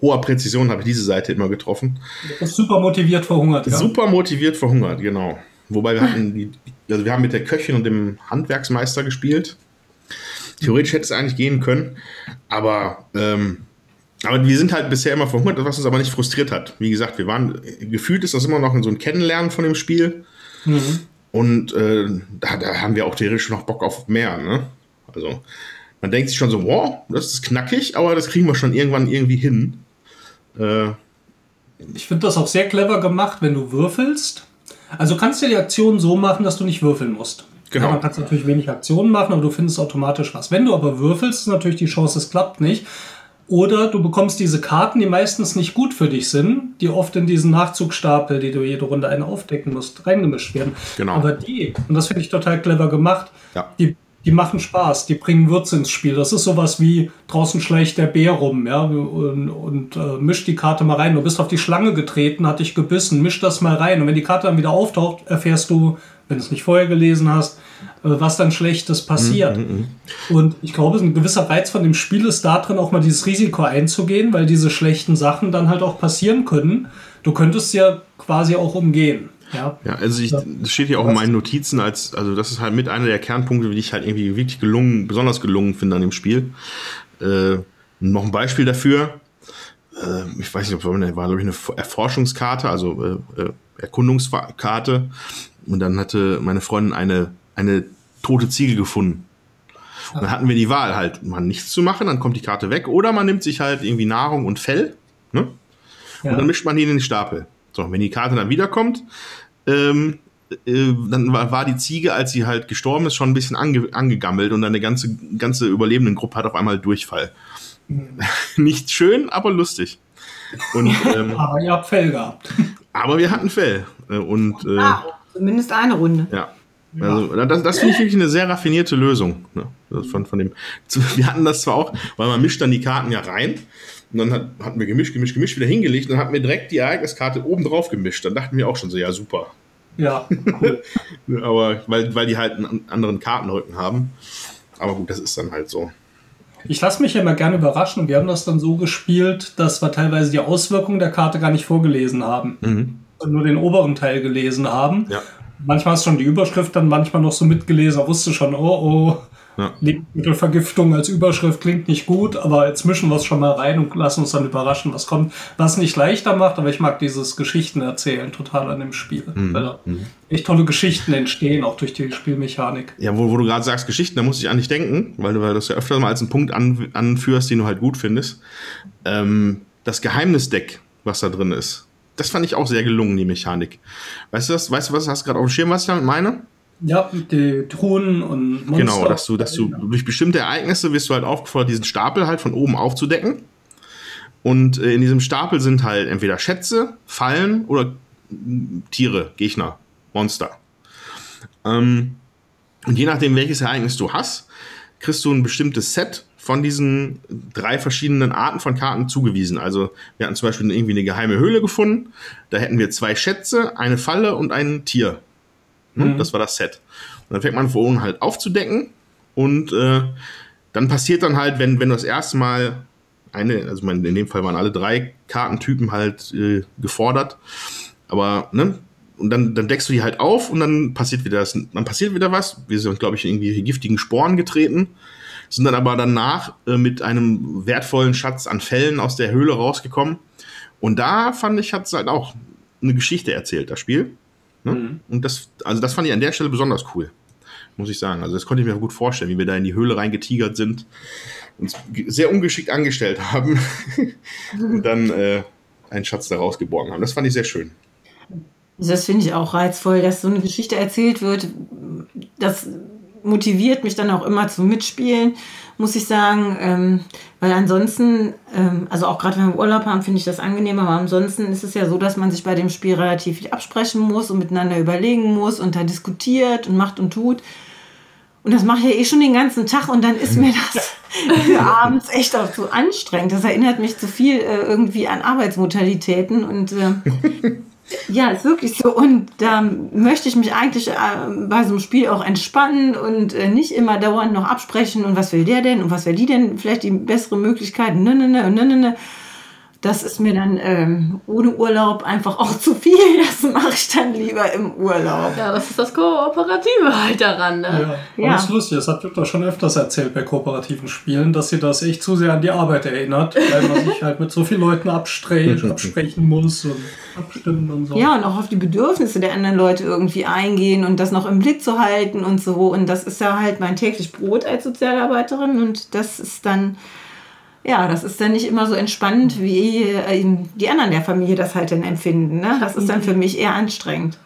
hoher Präzision habe ich diese Seite immer getroffen. Super motiviert verhungert, ja. Super motiviert verhungert, genau. Wobei wir hatten also wir haben mit der Köchin und dem Handwerksmeister gespielt. Theoretisch hätte es eigentlich gehen können, aber ähm, aber wir sind halt bisher immer verhungert, was uns aber nicht frustriert hat. Wie gesagt, wir waren, gefühlt ist das immer noch in so ein Kennenlernen von dem Spiel. Mhm. Und äh, da, da, haben wir auch theoretisch noch Bock auf mehr. Ne? Also man denkt sich schon so, wow, das ist knackig, aber das kriegen wir schon irgendwann irgendwie hin. Äh, ich finde das auch sehr clever gemacht, wenn du würfelst. Also kannst du die Aktion so machen, dass du nicht würfeln musst. Genau. Ja, man kann natürlich wenig Aktionen machen, aber du findest automatisch was. Wenn du aber würfelst, ist natürlich die Chance, es klappt nicht. Oder du bekommst diese Karten, die meistens nicht gut für dich sind, die oft in diesen Nachzugstapel, die du jede Runde einen aufdecken musst, reingemischt werden. Genau. Aber die, und das finde ich total clever gemacht, ja. die, die machen Spaß, die bringen Würze ins Spiel. Das ist sowas wie draußen schleicht der Bär rum, ja, und, und äh, mischt die Karte mal rein. Du bist auf die Schlange getreten, hat dich gebissen, misch das mal rein. Und wenn die Karte dann wieder auftaucht, erfährst du, wenn du es nicht vorher gelesen hast, äh, was dann Schlechtes passiert. Mm, mm. Und ich glaube, ein gewisser Reiz von dem Spiel ist darin, auch mal dieses Risiko einzugehen, weil diese schlechten Sachen dann halt auch passieren können. Du könntest ja quasi auch umgehen. Ja, ja also ich, das steht hier auch in meinen Notizen als, also das ist halt mit einer der Kernpunkte, die ich halt irgendwie wirklich gelungen, besonders gelungen finde an dem Spiel. Äh, noch ein Beispiel dafür. Äh, ich weiß nicht, ob es war, glaube ich, eine Erforschungskarte, also äh, äh Erkundungskarte. Und dann hatte meine Freundin eine, eine tote Ziege gefunden. Und dann hatten wir die Wahl halt, mal nichts zu machen, dann kommt die Karte weg, oder man nimmt sich halt irgendwie Nahrung und Fell, ne? Ja. Und dann mischt man die in den Stapel. So, wenn die Karte dann wiederkommt, ähm, äh, dann war, war, die Ziege, als sie halt gestorben ist, schon ein bisschen ange, angegammelt und eine ganze, ganze überlebenden Gruppe hat auf einmal Durchfall. Mhm. (laughs) Nicht schön, aber lustig. Und, (laughs) ähm, aber ihr habt Fell gehabt. Aber wir hatten Fell. Äh, und, äh, ah, zumindest eine Runde. Ja. Also, das, das finde ich wirklich eine sehr raffinierte Lösung. Ne? Von, von dem, (laughs) wir hatten das zwar auch, weil man mischt dann die Karten ja rein. Und dann hat, hatten wir gemischt, gemischt, gemischt, wieder hingelegt. Und dann hatten wir direkt die Ereigniskarte oben drauf gemischt. Dann dachten wir auch schon so, ja, super. Ja. Cool. (laughs) Aber weil, weil die halt einen anderen Kartenrücken haben. Aber gut, das ist dann halt so. Ich lasse mich ja immer gerne überraschen und wir haben das dann so gespielt, dass wir teilweise die Auswirkungen der Karte gar nicht vorgelesen haben. Mhm. Nur den oberen Teil gelesen haben. Ja. Manchmal hast du schon die Überschrift dann manchmal noch so mitgelesen, wusste schon, oh oh, ja. Lebensmittelvergiftung als Überschrift klingt nicht gut, aber jetzt mischen wir es schon mal rein und lassen uns dann überraschen, was kommt. Was nicht leichter macht, aber ich mag dieses Geschichten erzählen total an dem Spiel. Mhm. Weil mhm. echt tolle Geschichten entstehen, auch durch die Spielmechanik. Ja, wo, wo du gerade sagst Geschichten, da muss ich an dich denken, weil du, weil du das ja öfter mal als einen Punkt an, anführst, den du halt gut findest. Ähm, das Geheimnisdeck, was da drin ist. Das fand ich auch sehr gelungen, die Mechanik. Weißt du das? Weißt du was? Hast du gerade auf dem Schirm, was ich damit meine? Ja, die Truhen und Monster. Genau, dass du, dass du durch bestimmte Ereignisse wirst du halt aufgefordert, diesen Stapel halt von oben aufzudecken. Und äh, in diesem Stapel sind halt entweder Schätze, Fallen oder Tiere, Gegner, Monster. Ähm, und je nachdem, welches Ereignis du hast, kriegst du ein bestimmtes Set von diesen drei verschiedenen Arten von Karten zugewiesen. Also wir hatten zum Beispiel irgendwie eine geheime Höhle gefunden. Da hätten wir zwei Schätze, eine Falle und ein Tier. Ne? Das war das Set. Und dann fängt man vorhin halt aufzudecken und äh, dann passiert dann halt, wenn, wenn du das erste Mal eine, also in dem Fall waren alle drei Kartentypen halt äh, gefordert, aber ne, und dann, dann deckst du die halt auf und dann passiert wieder das, dann passiert wieder was. Wir sind, glaube ich, in irgendwie giftigen Sporen getreten, sind dann aber danach äh, mit einem wertvollen Schatz an Fällen aus der Höhle rausgekommen. Und da fand ich, hat es halt auch eine Geschichte erzählt, das Spiel. Ne? Mhm. Und das, also das fand ich an der Stelle besonders cool, muss ich sagen. Also das konnte ich mir gut vorstellen, wie wir da in die Höhle reingetigert sind, uns sehr ungeschickt angestellt (laughs) haben und dann äh, einen Schatz da rausgeborgen haben. Das fand ich sehr schön. Das finde ich auch reizvoll, dass so eine Geschichte erzählt wird. Das motiviert mich dann auch immer zum Mitspielen, muss ich sagen. Ähm, weil ansonsten, ähm, also auch gerade wenn wir Urlaub haben, finde ich das angenehm. Aber ansonsten ist es ja so, dass man sich bei dem Spiel relativ viel absprechen muss und miteinander überlegen muss und da diskutiert und macht und tut. Und das mache ich ja eh schon den ganzen Tag und dann ist mir (laughs) das für (laughs) abends echt auch zu anstrengend. Das erinnert mich zu viel äh, irgendwie an Arbeitsmodalitäten und äh, (laughs) ja, ist wirklich so. Und da möchte ich mich eigentlich äh, bei so einem Spiel auch entspannen und äh, nicht immer dauernd noch absprechen und was will der denn und was will die denn vielleicht die bessere Möglichkeit, ne, ne, ne, ne, ne, ne. Das ist mir dann ähm, ohne Urlaub einfach auch zu viel. (laughs) Das mache ich dann lieber im Urlaub. Ja, das ist das Kooperative halt daran. Ne? Ja, Ja. ja. das ist lustig. Das hat Jutta schon öfters erzählt bei kooperativen Spielen, dass sie das echt zu sehr an die Arbeit erinnert, weil man sich halt mit so vielen Leuten absprechen muss und abstimmen und so. Ja, und auch auf die Bedürfnisse der anderen Leute irgendwie eingehen und das noch im Blick zu halten und so. Und das ist ja halt mein täglich Brot als Sozialarbeiterin und das ist dann, ja, das ist dann nicht immer so entspannend, wie äh, die anderen der Familie das halt dann empfinden. Ne? Das ist dann für mich eher anstrengend.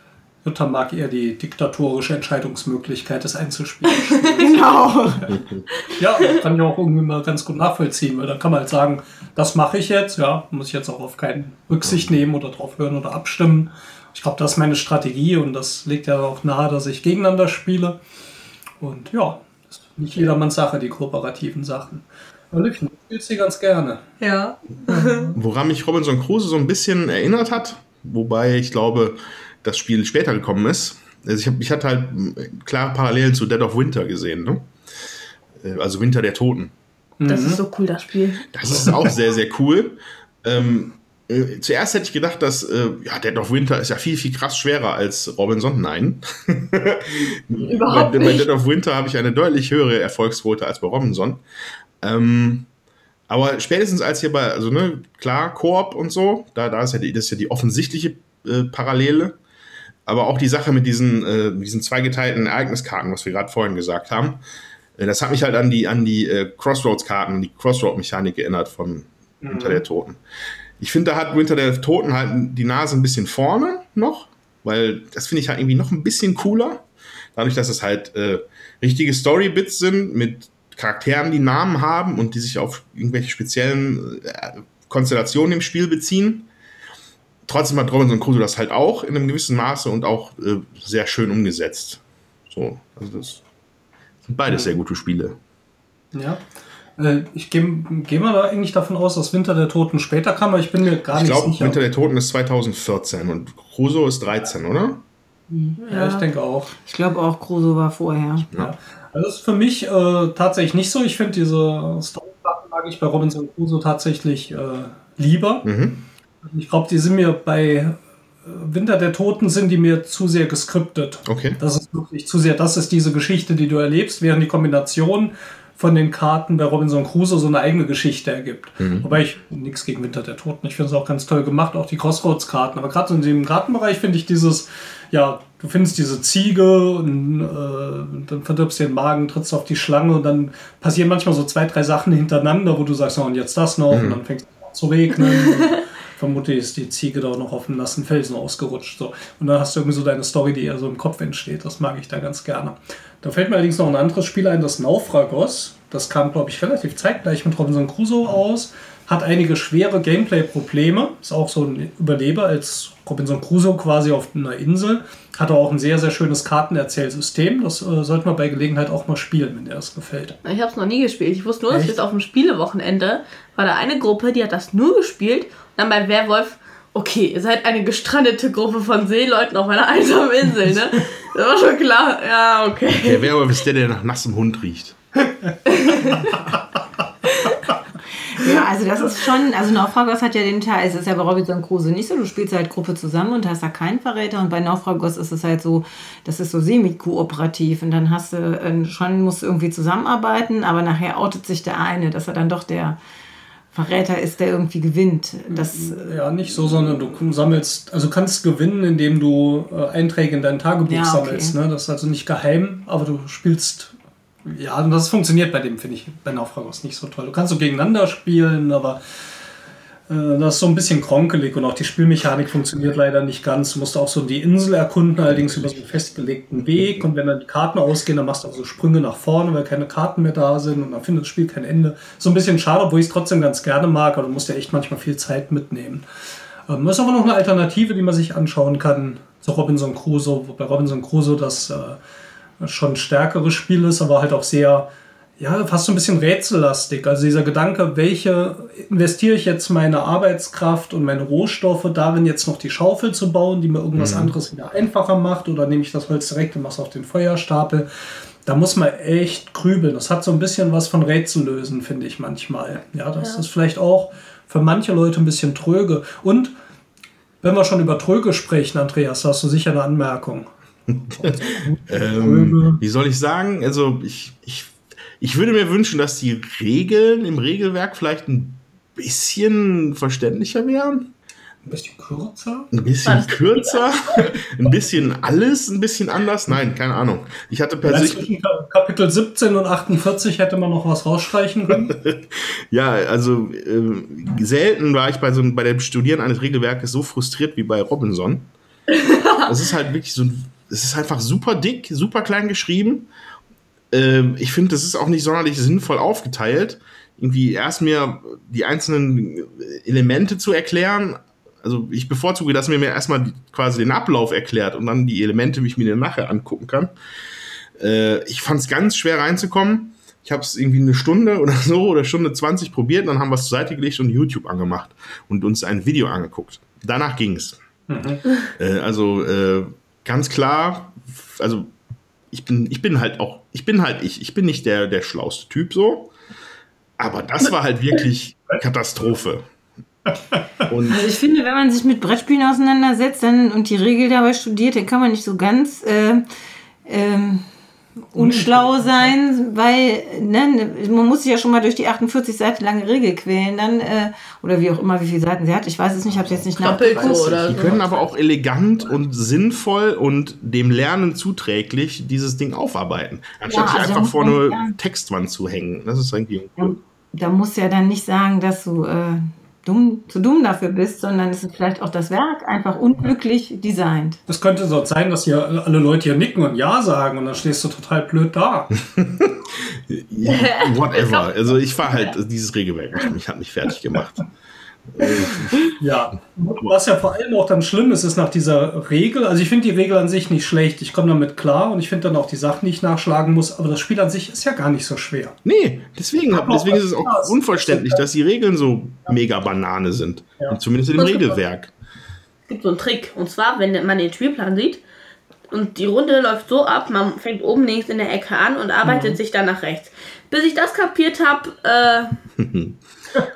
Jutta mag eher die diktatorische Entscheidungsmöglichkeit des Einzelspiels. (laughs) Genau. ja, das kann ich auch irgendwie mal ganz gut nachvollziehen, weil dann kann man halt sagen, das mache ich jetzt, ja, muss ich jetzt auch auf keinen Rücksicht nehmen oder drauf hören oder abstimmen. Ich glaube, das ist meine Strategie und das liegt ja auch nahe, dass ich gegeneinander spiele. Und ja, das ist nicht jedermanns Sache, die kooperativen Sachen. Du spielst sie ganz gerne. Ja. (laughs) Woran mich Robinson Crusoe so ein bisschen erinnert hat, wobei ich glaube, das Spiel später gekommen ist. Also ich, hab, ich hatte halt mm, klare Parallelen zu Dead of Winter gesehen, ne? Äh, Also Winter der Toten. Das ist so cool, das Spiel. Das ist auch sehr, sehr cool. Ähm, äh, zuerst hätte ich gedacht, dass äh, ja, Dead of Winter ist ja viel, viel krass schwerer als Robinson. Nein. (laughs) Überhaupt bei, bei nicht. Dead of Winter habe ich eine deutlich höhere Erfolgsquote als bei Robinson. Ähm, aber spätestens als hier bei, also ne, klar, Koop und so, da, da ist ja die, das ist ja die offensichtliche äh, Parallele. Aber auch die Sache mit diesen, äh, diesen zweigeteilten Ereigniskarten, was wir gerade vorhin gesagt haben, äh, das hat mich halt an die, an die äh, Crossroads-Karten, die Crossroad-Mechanik erinnert von Winter der Toten. Ich finde, da hat Winter der Toten halt die Nase ein bisschen vorne noch, weil das finde ich halt irgendwie noch ein bisschen cooler. Dadurch, dass es halt äh, richtige Story-Bits sind mit Charakteren, die Namen haben und die sich auf irgendwelche speziellen äh, Konstellationen im Spiel beziehen. Trotzdem hat Robinson Crusoe das halt auch in einem gewissen Maße und auch äh, sehr schön umgesetzt. So, also das sind beides sehr gute Spiele. Ja. Äh, Ich gehe geh mal da eigentlich davon aus, dass Winter der Toten später kam, aber ich bin mir gar Ich nicht glaube, sicher. Winter der Toten ist 2014 und Crusoe ist 13, oder? ja, ich denke auch. Ich glaube auch, Crusoe war vorher. Ja. Also das ist für mich äh, tatsächlich nicht so. Ich finde diese Story-Sachen mag ich bei Robinson Crusoe tatsächlich äh, lieber. Mhm. Ich glaube, die sind mir bei äh, Winter der Toten sind die mir zu sehr geskriptet. Okay. Das ist wirklich zu sehr, das ist diese Geschichte, die du erlebst, während die Kombination von den Karten bei Robinson Crusoe so eine eigene Geschichte ergibt. Wobei ich nichts gegen Winter der Toten. Ich finde es auch ganz toll gemacht, auch die Crossroads-Karten. Aber gerade in dem Kartenbereich finde ich dieses, ja, du findest diese Ziege und äh, dann verdirbst du den Magen, trittst auf die Schlange und dann passieren manchmal so zwei, drei Sachen hintereinander, wo du sagst, oh, und jetzt das noch und dann fängt es an zu regnen. (laughs) Vermutlich ist die Ziege da auch noch auf einen nassen Felsen ausgerutscht. So. Und dann hast du irgendwie so deine Story, die eher so im Kopf entsteht. Das mag ich da ganz gerne. Da fällt mir allerdings noch ein anderes Spiel ein, das Naufragos. Das kam, glaube ich, relativ zeitgleich mit Robinson Crusoe aus. Hat einige schwere Gameplay-Probleme. Ist auch so ein Überleber als Robinson Crusoe quasi auf einer Insel. Hat auch ein sehr, sehr schönes Kartenerzählsystem. Das äh, sollte man bei Gelegenheit auch mal spielen, wenn dir das gefällt. Ich habe es noch nie gespielt. Ich wusste nur, dass jetzt auf dem Spielewochenende war da eine Gruppe, die hat das nur gespielt. Und dann bei Werwolf, okay, ihr seid eine gestrandete Gruppe von Seeleuten auf einer einsamen Insel, ne? (laughs) Das war schon klar. Ja, okay. Der Werwolf ist der, der nach nassem Hund riecht. (laughs) Ja, also das ist schon, also Naufragos hat ja den Teil, es ist ja bei Robinson Crusoe nicht so, du spielst halt Gruppe zusammen und hast da keinen Verräter und bei Naufragos ist es halt so, das ist so semi-kooperativ und dann hast du äh, schon, musst du irgendwie zusammenarbeiten, aber nachher outet sich der eine, dass er dann doch der Verräter ist, der irgendwie gewinnt. Das, Ja, nicht so, sondern du sammelst, also kannst gewinnen, indem du äh, Einträge in dein Tagebuch Ja, okay. sammelst. Ne? Das ist also nicht geheim, aber du spielst. Ja, das funktioniert bei dem, finde ich, bei Naufragos nicht so toll. Du kannst so gegeneinander spielen, aber äh, das ist so ein bisschen kronkelig und auch die Spielmechanik funktioniert leider nicht ganz. Du musst auch so die Insel erkunden, allerdings über so einen festgelegten Weg. Und wenn dann die Karten ausgehen, dann machst du auch so Sprünge nach vorne, weil keine Karten mehr da sind und dann findet das Spiel kein Ende. So ein bisschen schade, obwohl ich es trotzdem ganz gerne mag, aber du musst ja echt manchmal viel Zeit mitnehmen. Ähm, das ist aber noch eine Alternative, die man sich anschauen kann zu Robinson Crusoe, wobei Robinson Crusoe das äh, schon ein stärkeres Spiel ist, aber halt auch sehr, ja, fast so ein bisschen rätsellastig. Also dieser Gedanke, welche investiere ich jetzt meine Arbeitskraft und meine Rohstoffe darin, jetzt noch die Schaufel zu bauen, die mir irgendwas anderes wieder einfacher macht, oder nehme ich das Holz direkt und mache es auf den Feuerstapel. Da muss man echt grübeln. Das hat so ein bisschen was von Rätsellösen, finde ich manchmal. Ja, das ist vielleicht auch für manche Leute ein bisschen tröge. Und wenn wir schon über tröge sprechen, Andreas, da hast du sicher eine Anmerkung. (laughs) Ähm, wie soll ich sagen? Also ich, ich, ich würde mir wünschen, dass die Regeln im Regelwerk vielleicht ein bisschen verständlicher wären. Ein bisschen kürzer? Ein bisschen kürzer, (laughs) ein bisschen alles, ein bisschen anders. Nein, keine Ahnung. Ich hatte persönlich, zwischen Kapitel 17 und 48 hätte man noch was rausstreichen können. (laughs) ja, also ähm, selten war ich bei so bei dem Studieren eines Regelwerkes so frustriert wie bei Robinson. Es ist halt wirklich so, ein- es ist einfach super dick, super klein geschrieben. Ähm, ich finde, das ist auch nicht sonderlich sinnvoll aufgeteilt. Irgendwie erst mir die einzelnen Elemente zu erklären. Also ich bevorzuge, dass mir mir erstmal quasi den Ablauf erklärt und dann die Elemente, wie ich mir den nachher angucken kann. Äh, ich fand es ganz schwer reinzukommen. Ich habe es irgendwie eine Stunde oder so oder Stunde 20 probiert, dann haben wir es zur Seite gelegt und YouTube angemacht und uns ein Video angeguckt. Danach ging es. Äh, also äh, ganz klar, also ich bin, ich bin halt auch, ich bin halt ich. Ich bin nicht der, der schlauste Typ so. Aber das war halt wirklich Katastrophe. Und Also ich finde, wenn man sich mit Brettspielen auseinandersetzt dann, und die Regel dabei studiert, dann kann man nicht so ganz äh, ähm, unschlau sein, weil ne, man muss sich ja schon mal durch die 48 Seiten lange Regel quälen, dann äh, oder wie auch immer, wie viele Seiten sie hat. Ich weiß es nicht, ich habe es jetzt nicht Doppelt nachgeguckt. so oder die so. können aber auch elegant und sinnvoll und dem Lernen zuträglich dieses Ding aufarbeiten. Anstatt Ja, sich also einfach muss vor eine Textwand zu hängen. Das ist irgendwie Ja, Da musst du ja dann nicht sagen, dass du äh, dumm, zu dumm dafür bist, sondern es ist vielleicht auch das Werk einfach unglücklich designt. Das könnte so sein, dass hier alle Leute hier nicken und Ja sagen und dann stehst du total blöd da. (laughs) whatever. (laughs) Also ich war halt, dieses Regelwerk hat mich, hat mich fertig gemacht. Ja, was ja vor allem auch dann schlimm ist, ist nach dieser Regel, also ich finde die Regel an sich nicht schlecht, ich komme damit klar und ich finde dann auch die Sachen, die ich nachschlagen muss, aber das Spiel an sich ist ja gar nicht so schwer. Nee, deswegen, deswegen ist es auch Ja, unverständlich, dass die Regeln so mega Banane sind. Und zumindest in dem Regelwerk. Es gibt so einen Trick. Und zwar, wenn man den Spielplan sieht und die Runde läuft so ab, man fängt oben links in der Ecke an und arbeitet sich dann nach rechts. Bis ich das kapiert habe, äh, (laughs)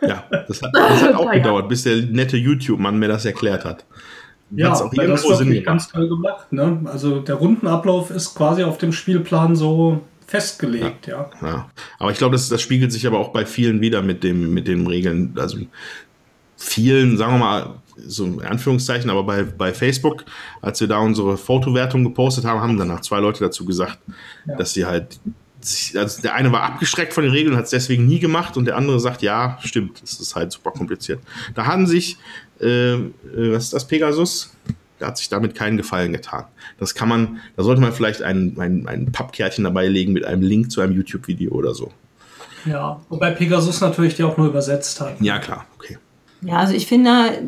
Ja, das hat, das hat (laughs) auch Ja. gedauert, bis der nette YouTube-Mann mir das erklärt hat. Ja, Hat's auch weil das Sinn wirklich ganz toll gemacht. Ne? Also der Rundenablauf ist quasi auf dem Spielplan so festgelegt, ja. Ja. Aber ich glaube, das, das spiegelt sich aber auch bei vielen wieder mit dem, mit den Regeln. Also vielen, sagen wir mal, so in Anführungszeichen, aber bei, bei Facebook, als wir da unsere Fotowertung gepostet haben, haben danach zwei Leute dazu gesagt, dass sie halt sich, also der eine war abgeschreckt von den Regeln, hat es deswegen nie gemacht und der andere sagt, ja, stimmt, das ist halt super kompliziert. Da haben sich, äh, äh, was ist das, Pegasus? Der hat sich damit keinen Gefallen getan. Das kann man, da sollte man vielleicht ein, ein, ein Pappkärtchen dabei legen mit einem Link zu einem YouTube-Video oder so. Ja, wobei Pegasus natürlich die auch nur übersetzt hat. Ja, klar, okay. Ja, also ich finde,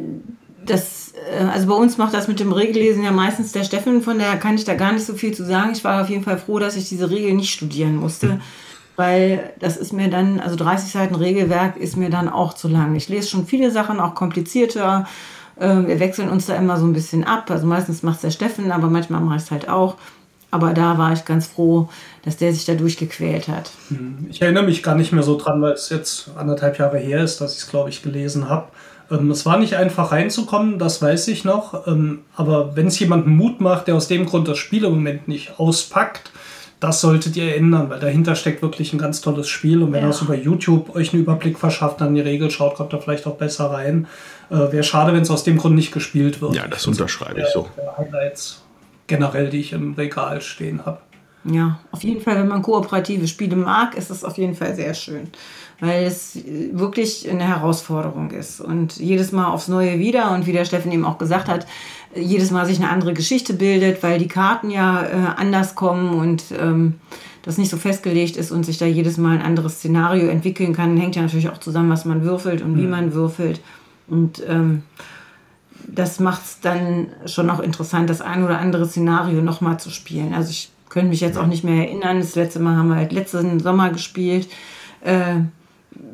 das, äh, also bei uns macht das mit dem Regellesen ja meistens der Steffen, von daher kann ich da gar nicht so viel zu sagen. Ich war auf jeden Fall froh, dass ich diese Regel nicht studieren musste, weil das ist mir dann, also 30 Seiten Regelwerk ist mir dann auch zu lang. Ich lese schon viele Sachen, auch komplizierter. Äh, Wir wechseln uns da immer so ein bisschen ab. Also meistens macht es der Steffen, aber manchmal mache ich es halt auch. Aber da war ich ganz froh, dass der sich da durchgequält hat. Ich erinnere mich gar nicht mehr so dran, weil es jetzt anderthalb Jahre her ist, dass ich es, glaube ich, gelesen habe. Ähm, es war nicht einfach reinzukommen, das weiß ich noch. Ähm, aber wenn es jemandem Mut macht, der aus dem Grund das Spiel im Moment nicht auspackt, das solltet ihr ändern, weil dahinter steckt wirklich ein ganz tolles Spiel. Und wenn Ja. ihr es über YouTube euch einen Überblick verschafft, dann die Regel schaut, kommt da vielleicht auch besser rein. Äh, Wäre schade, wenn es aus dem Grund nicht gespielt wird. Ja, das unterschreibe ich so. Der Highlights generell, die ich im Regal stehen habe. Ja, auf jeden Fall, wenn man kooperative Spiele mag, ist es auf jeden Fall sehr schön, weil es äh, wirklich eine Herausforderung ist. Und jedes Mal aufs Neue wieder und wie der Steffen eben auch gesagt hat, jedes Mal sich eine andere Geschichte bildet, weil die Karten ja äh, anders kommen und ähm, das nicht so festgelegt ist und sich da jedes Mal ein anderes Szenario entwickeln kann, hängt ja natürlich auch zusammen, was man würfelt und wie man würfelt. Und ähm, das macht es dann schon auch interessant, das ein oder andere Szenario nochmal zu spielen. Also ich könnte mich jetzt auch nicht mehr erinnern. Das letzte Mal haben wir halt letzten Sommer gespielt, äh,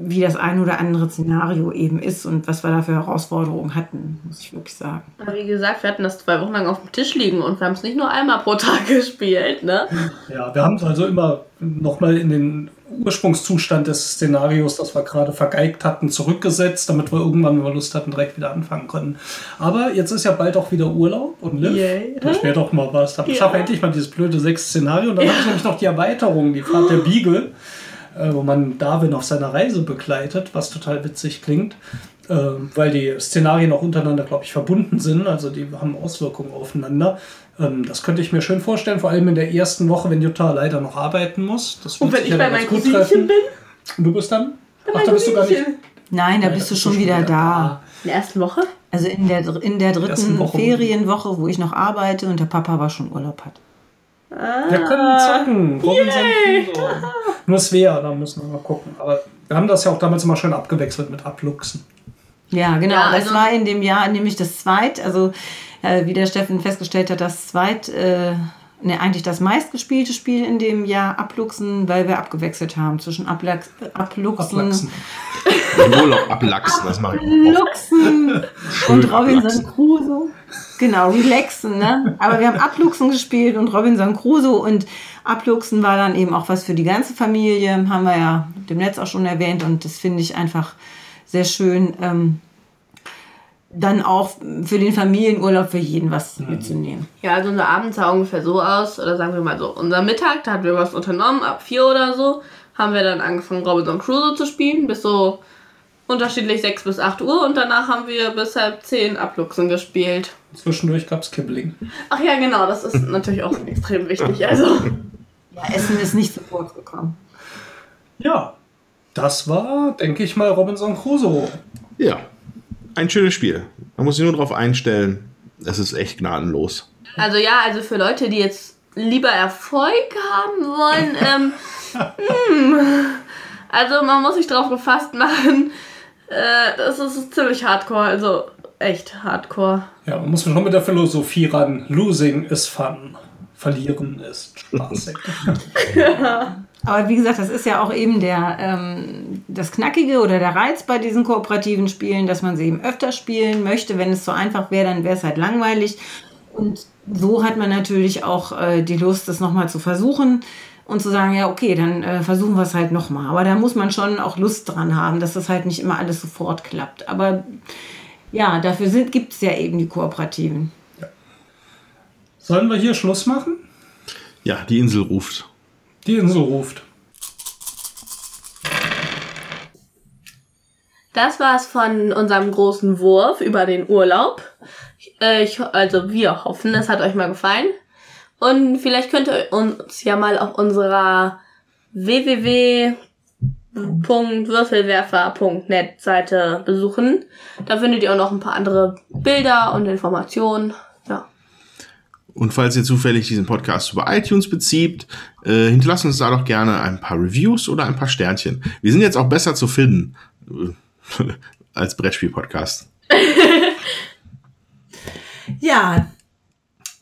wie das ein oder andere Szenario eben ist und was wir da für Herausforderungen hatten, muss ich wirklich sagen. Aber wie gesagt, wir hatten das zwei Wochen lang auf dem Tisch liegen und wir haben es nicht nur einmal pro Tag (laughs) gespielt, ne? Ja, wir haben es also immer nochmal in den Ursprungszustand des Szenarios, das wir gerade vergeigt hatten, zurückgesetzt, damit wir irgendwann, wenn wir Lust hatten, direkt wieder anfangen können. Aber jetzt ist ja bald auch wieder Urlaub und Liv, Yay. das wäre doch mal was. Dann Ja. schaffe endlich mal dieses blöde sechs Szenario. Und dann habe ich nämlich noch die Erweiterung, die Fahrt der (gasps) Beagle, äh, wo man Darwin auf seiner Reise begleitet, was total witzig klingt. äh, weil die Szenarien auch untereinander, glaube ich, verbunden sind. Also die haben Auswirkungen aufeinander. Ähm, das könnte ich mir schön vorstellen, vor allem in der ersten Woche, wenn Jutta leider noch arbeiten muss. Das Und wenn ich bei gut Cousinchen bin, Und du bist dann? Ach, mein da bist du gar nicht. Nein, da Ja, bist du schon wieder da. in der ersten Woche. Also in der, in der dritten Woche. Ferienwoche, wo ich noch arbeite und der Papa aber schon Urlaub hat. Wir können zocken. Robinson Crusoe. Nur Svea, da müssen wir mal gucken. Aber wir haben das ja auch damals immer schön abgewechselt mit Abluchsen. Ja, genau. Ja, das also- war in dem Jahr nämlich das zweit, also äh, wie der Steffen festgestellt hat, das zweit, äh, ne, eigentlich das meistgespielte Spiel in dem Jahr Abluchsen, weil wir abgewechselt haben zwischen Ablachs, Abluchsen, Ablachsen. Im (laughs) Urlaub ablachsen, das mache ich auch. Luchsen Schön und Robinson. Crusoe. Genau, relaxen, ne? Aber wir haben Abluchsen gespielt und Robinson Crusoe und Abluchsen war dann eben auch was für die ganze Familie, haben wir ja dem Netz auch schon erwähnt und das finde ich einfach sehr schön. Ähm, dann auch für den Familienurlaub für jeden was mitzunehmen. Ja, also unser Abend sah ungefähr so aus, oder sagen wir mal so, unser Mittag, da hatten wir was unternommen, ab vier oder so, haben wir dann angefangen Robinson Crusoe zu spielen, bis so unterschiedlich 6 bis 8 Uhr und danach haben wir bis halb 10 Abluchsen gespielt. Zwischendurch gab es Kibbling. Ach ja, genau, das ist natürlich auch (laughs) extrem wichtig, also. Ja, Essen ist nicht zu kurz gekommen. Ja, das war, denke ich mal, Robinson Crusoe. Ja, ein schönes Spiel. Man muss sich nur darauf einstellen. Es ist echt gnadenlos. Also ja, also für Leute, die jetzt lieber Erfolg haben wollen, (laughs) ähm, hm, also man muss sich drauf gefasst machen. Äh, das ist ziemlich hardcore, also echt hardcore. Ja, man muss schon mit der Philosophie ran. Losing is fun. Verlieren ist spaßig. (laughs) Aber wie gesagt, das ist ja auch eben der, ähm, das Knackige oder der Reiz bei diesen kooperativen Spielen, dass man sie eben öfter spielen möchte. Wenn es so einfach wäre, dann wäre es halt langweilig. Und so hat man natürlich auch äh, die Lust, das nochmal zu versuchen und zu sagen, ja, okay, dann äh, versuchen wir es halt nochmal. Aber da muss man schon auch Lust dran haben, dass das halt nicht immer alles sofort klappt. Aber ja, dafür gibt es ja eben die Kooperativen. Sollen wir hier Schluss machen? Ja, die Insel ruft. Die Insel ruft. Das war's von unserem großen Wurf über den Urlaub. Äh, ich, also wir hoffen, es hat euch mal gefallen. Und vielleicht könnt ihr uns ja mal auf unserer www.würfelwerfer.net Seite besuchen. Da findet ihr auch noch ein paar andere Bilder und Informationen. Ja. Und falls ihr zufällig diesen Podcast über iTunes bezieht, äh, hinterlasst uns da doch gerne ein paar Reviews oder ein paar Sternchen. Wir sind jetzt auch besser zu finden äh, (laughs) als Brettspiel-Podcast. (laughs) Ja,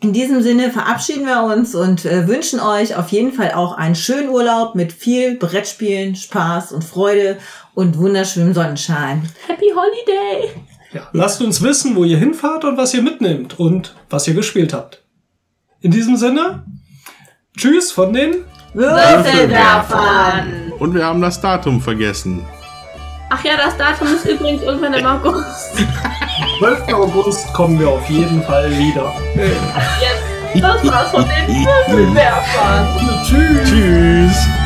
in diesem Sinne verabschieden wir uns und äh, wünschen euch auf jeden Fall auch einen schönen Urlaub mit viel Brettspielen, Spaß und Freude und wunderschönem Sonnenschein. Happy Holiday! Ja, lasst uns wissen, wo ihr hinfahrt und was ihr mitnehmt und was ihr gespielt habt. In diesem Sinne, tschüss von den Würfelwerfern! Und wir haben das Datum vergessen. Ach ja, das Datum ist übrigens irgendwann im August. 12. August kommen wir auf jeden Fall wieder. Jetzt, das war's von den Würfelwerfern. Tschüss. Tschüss.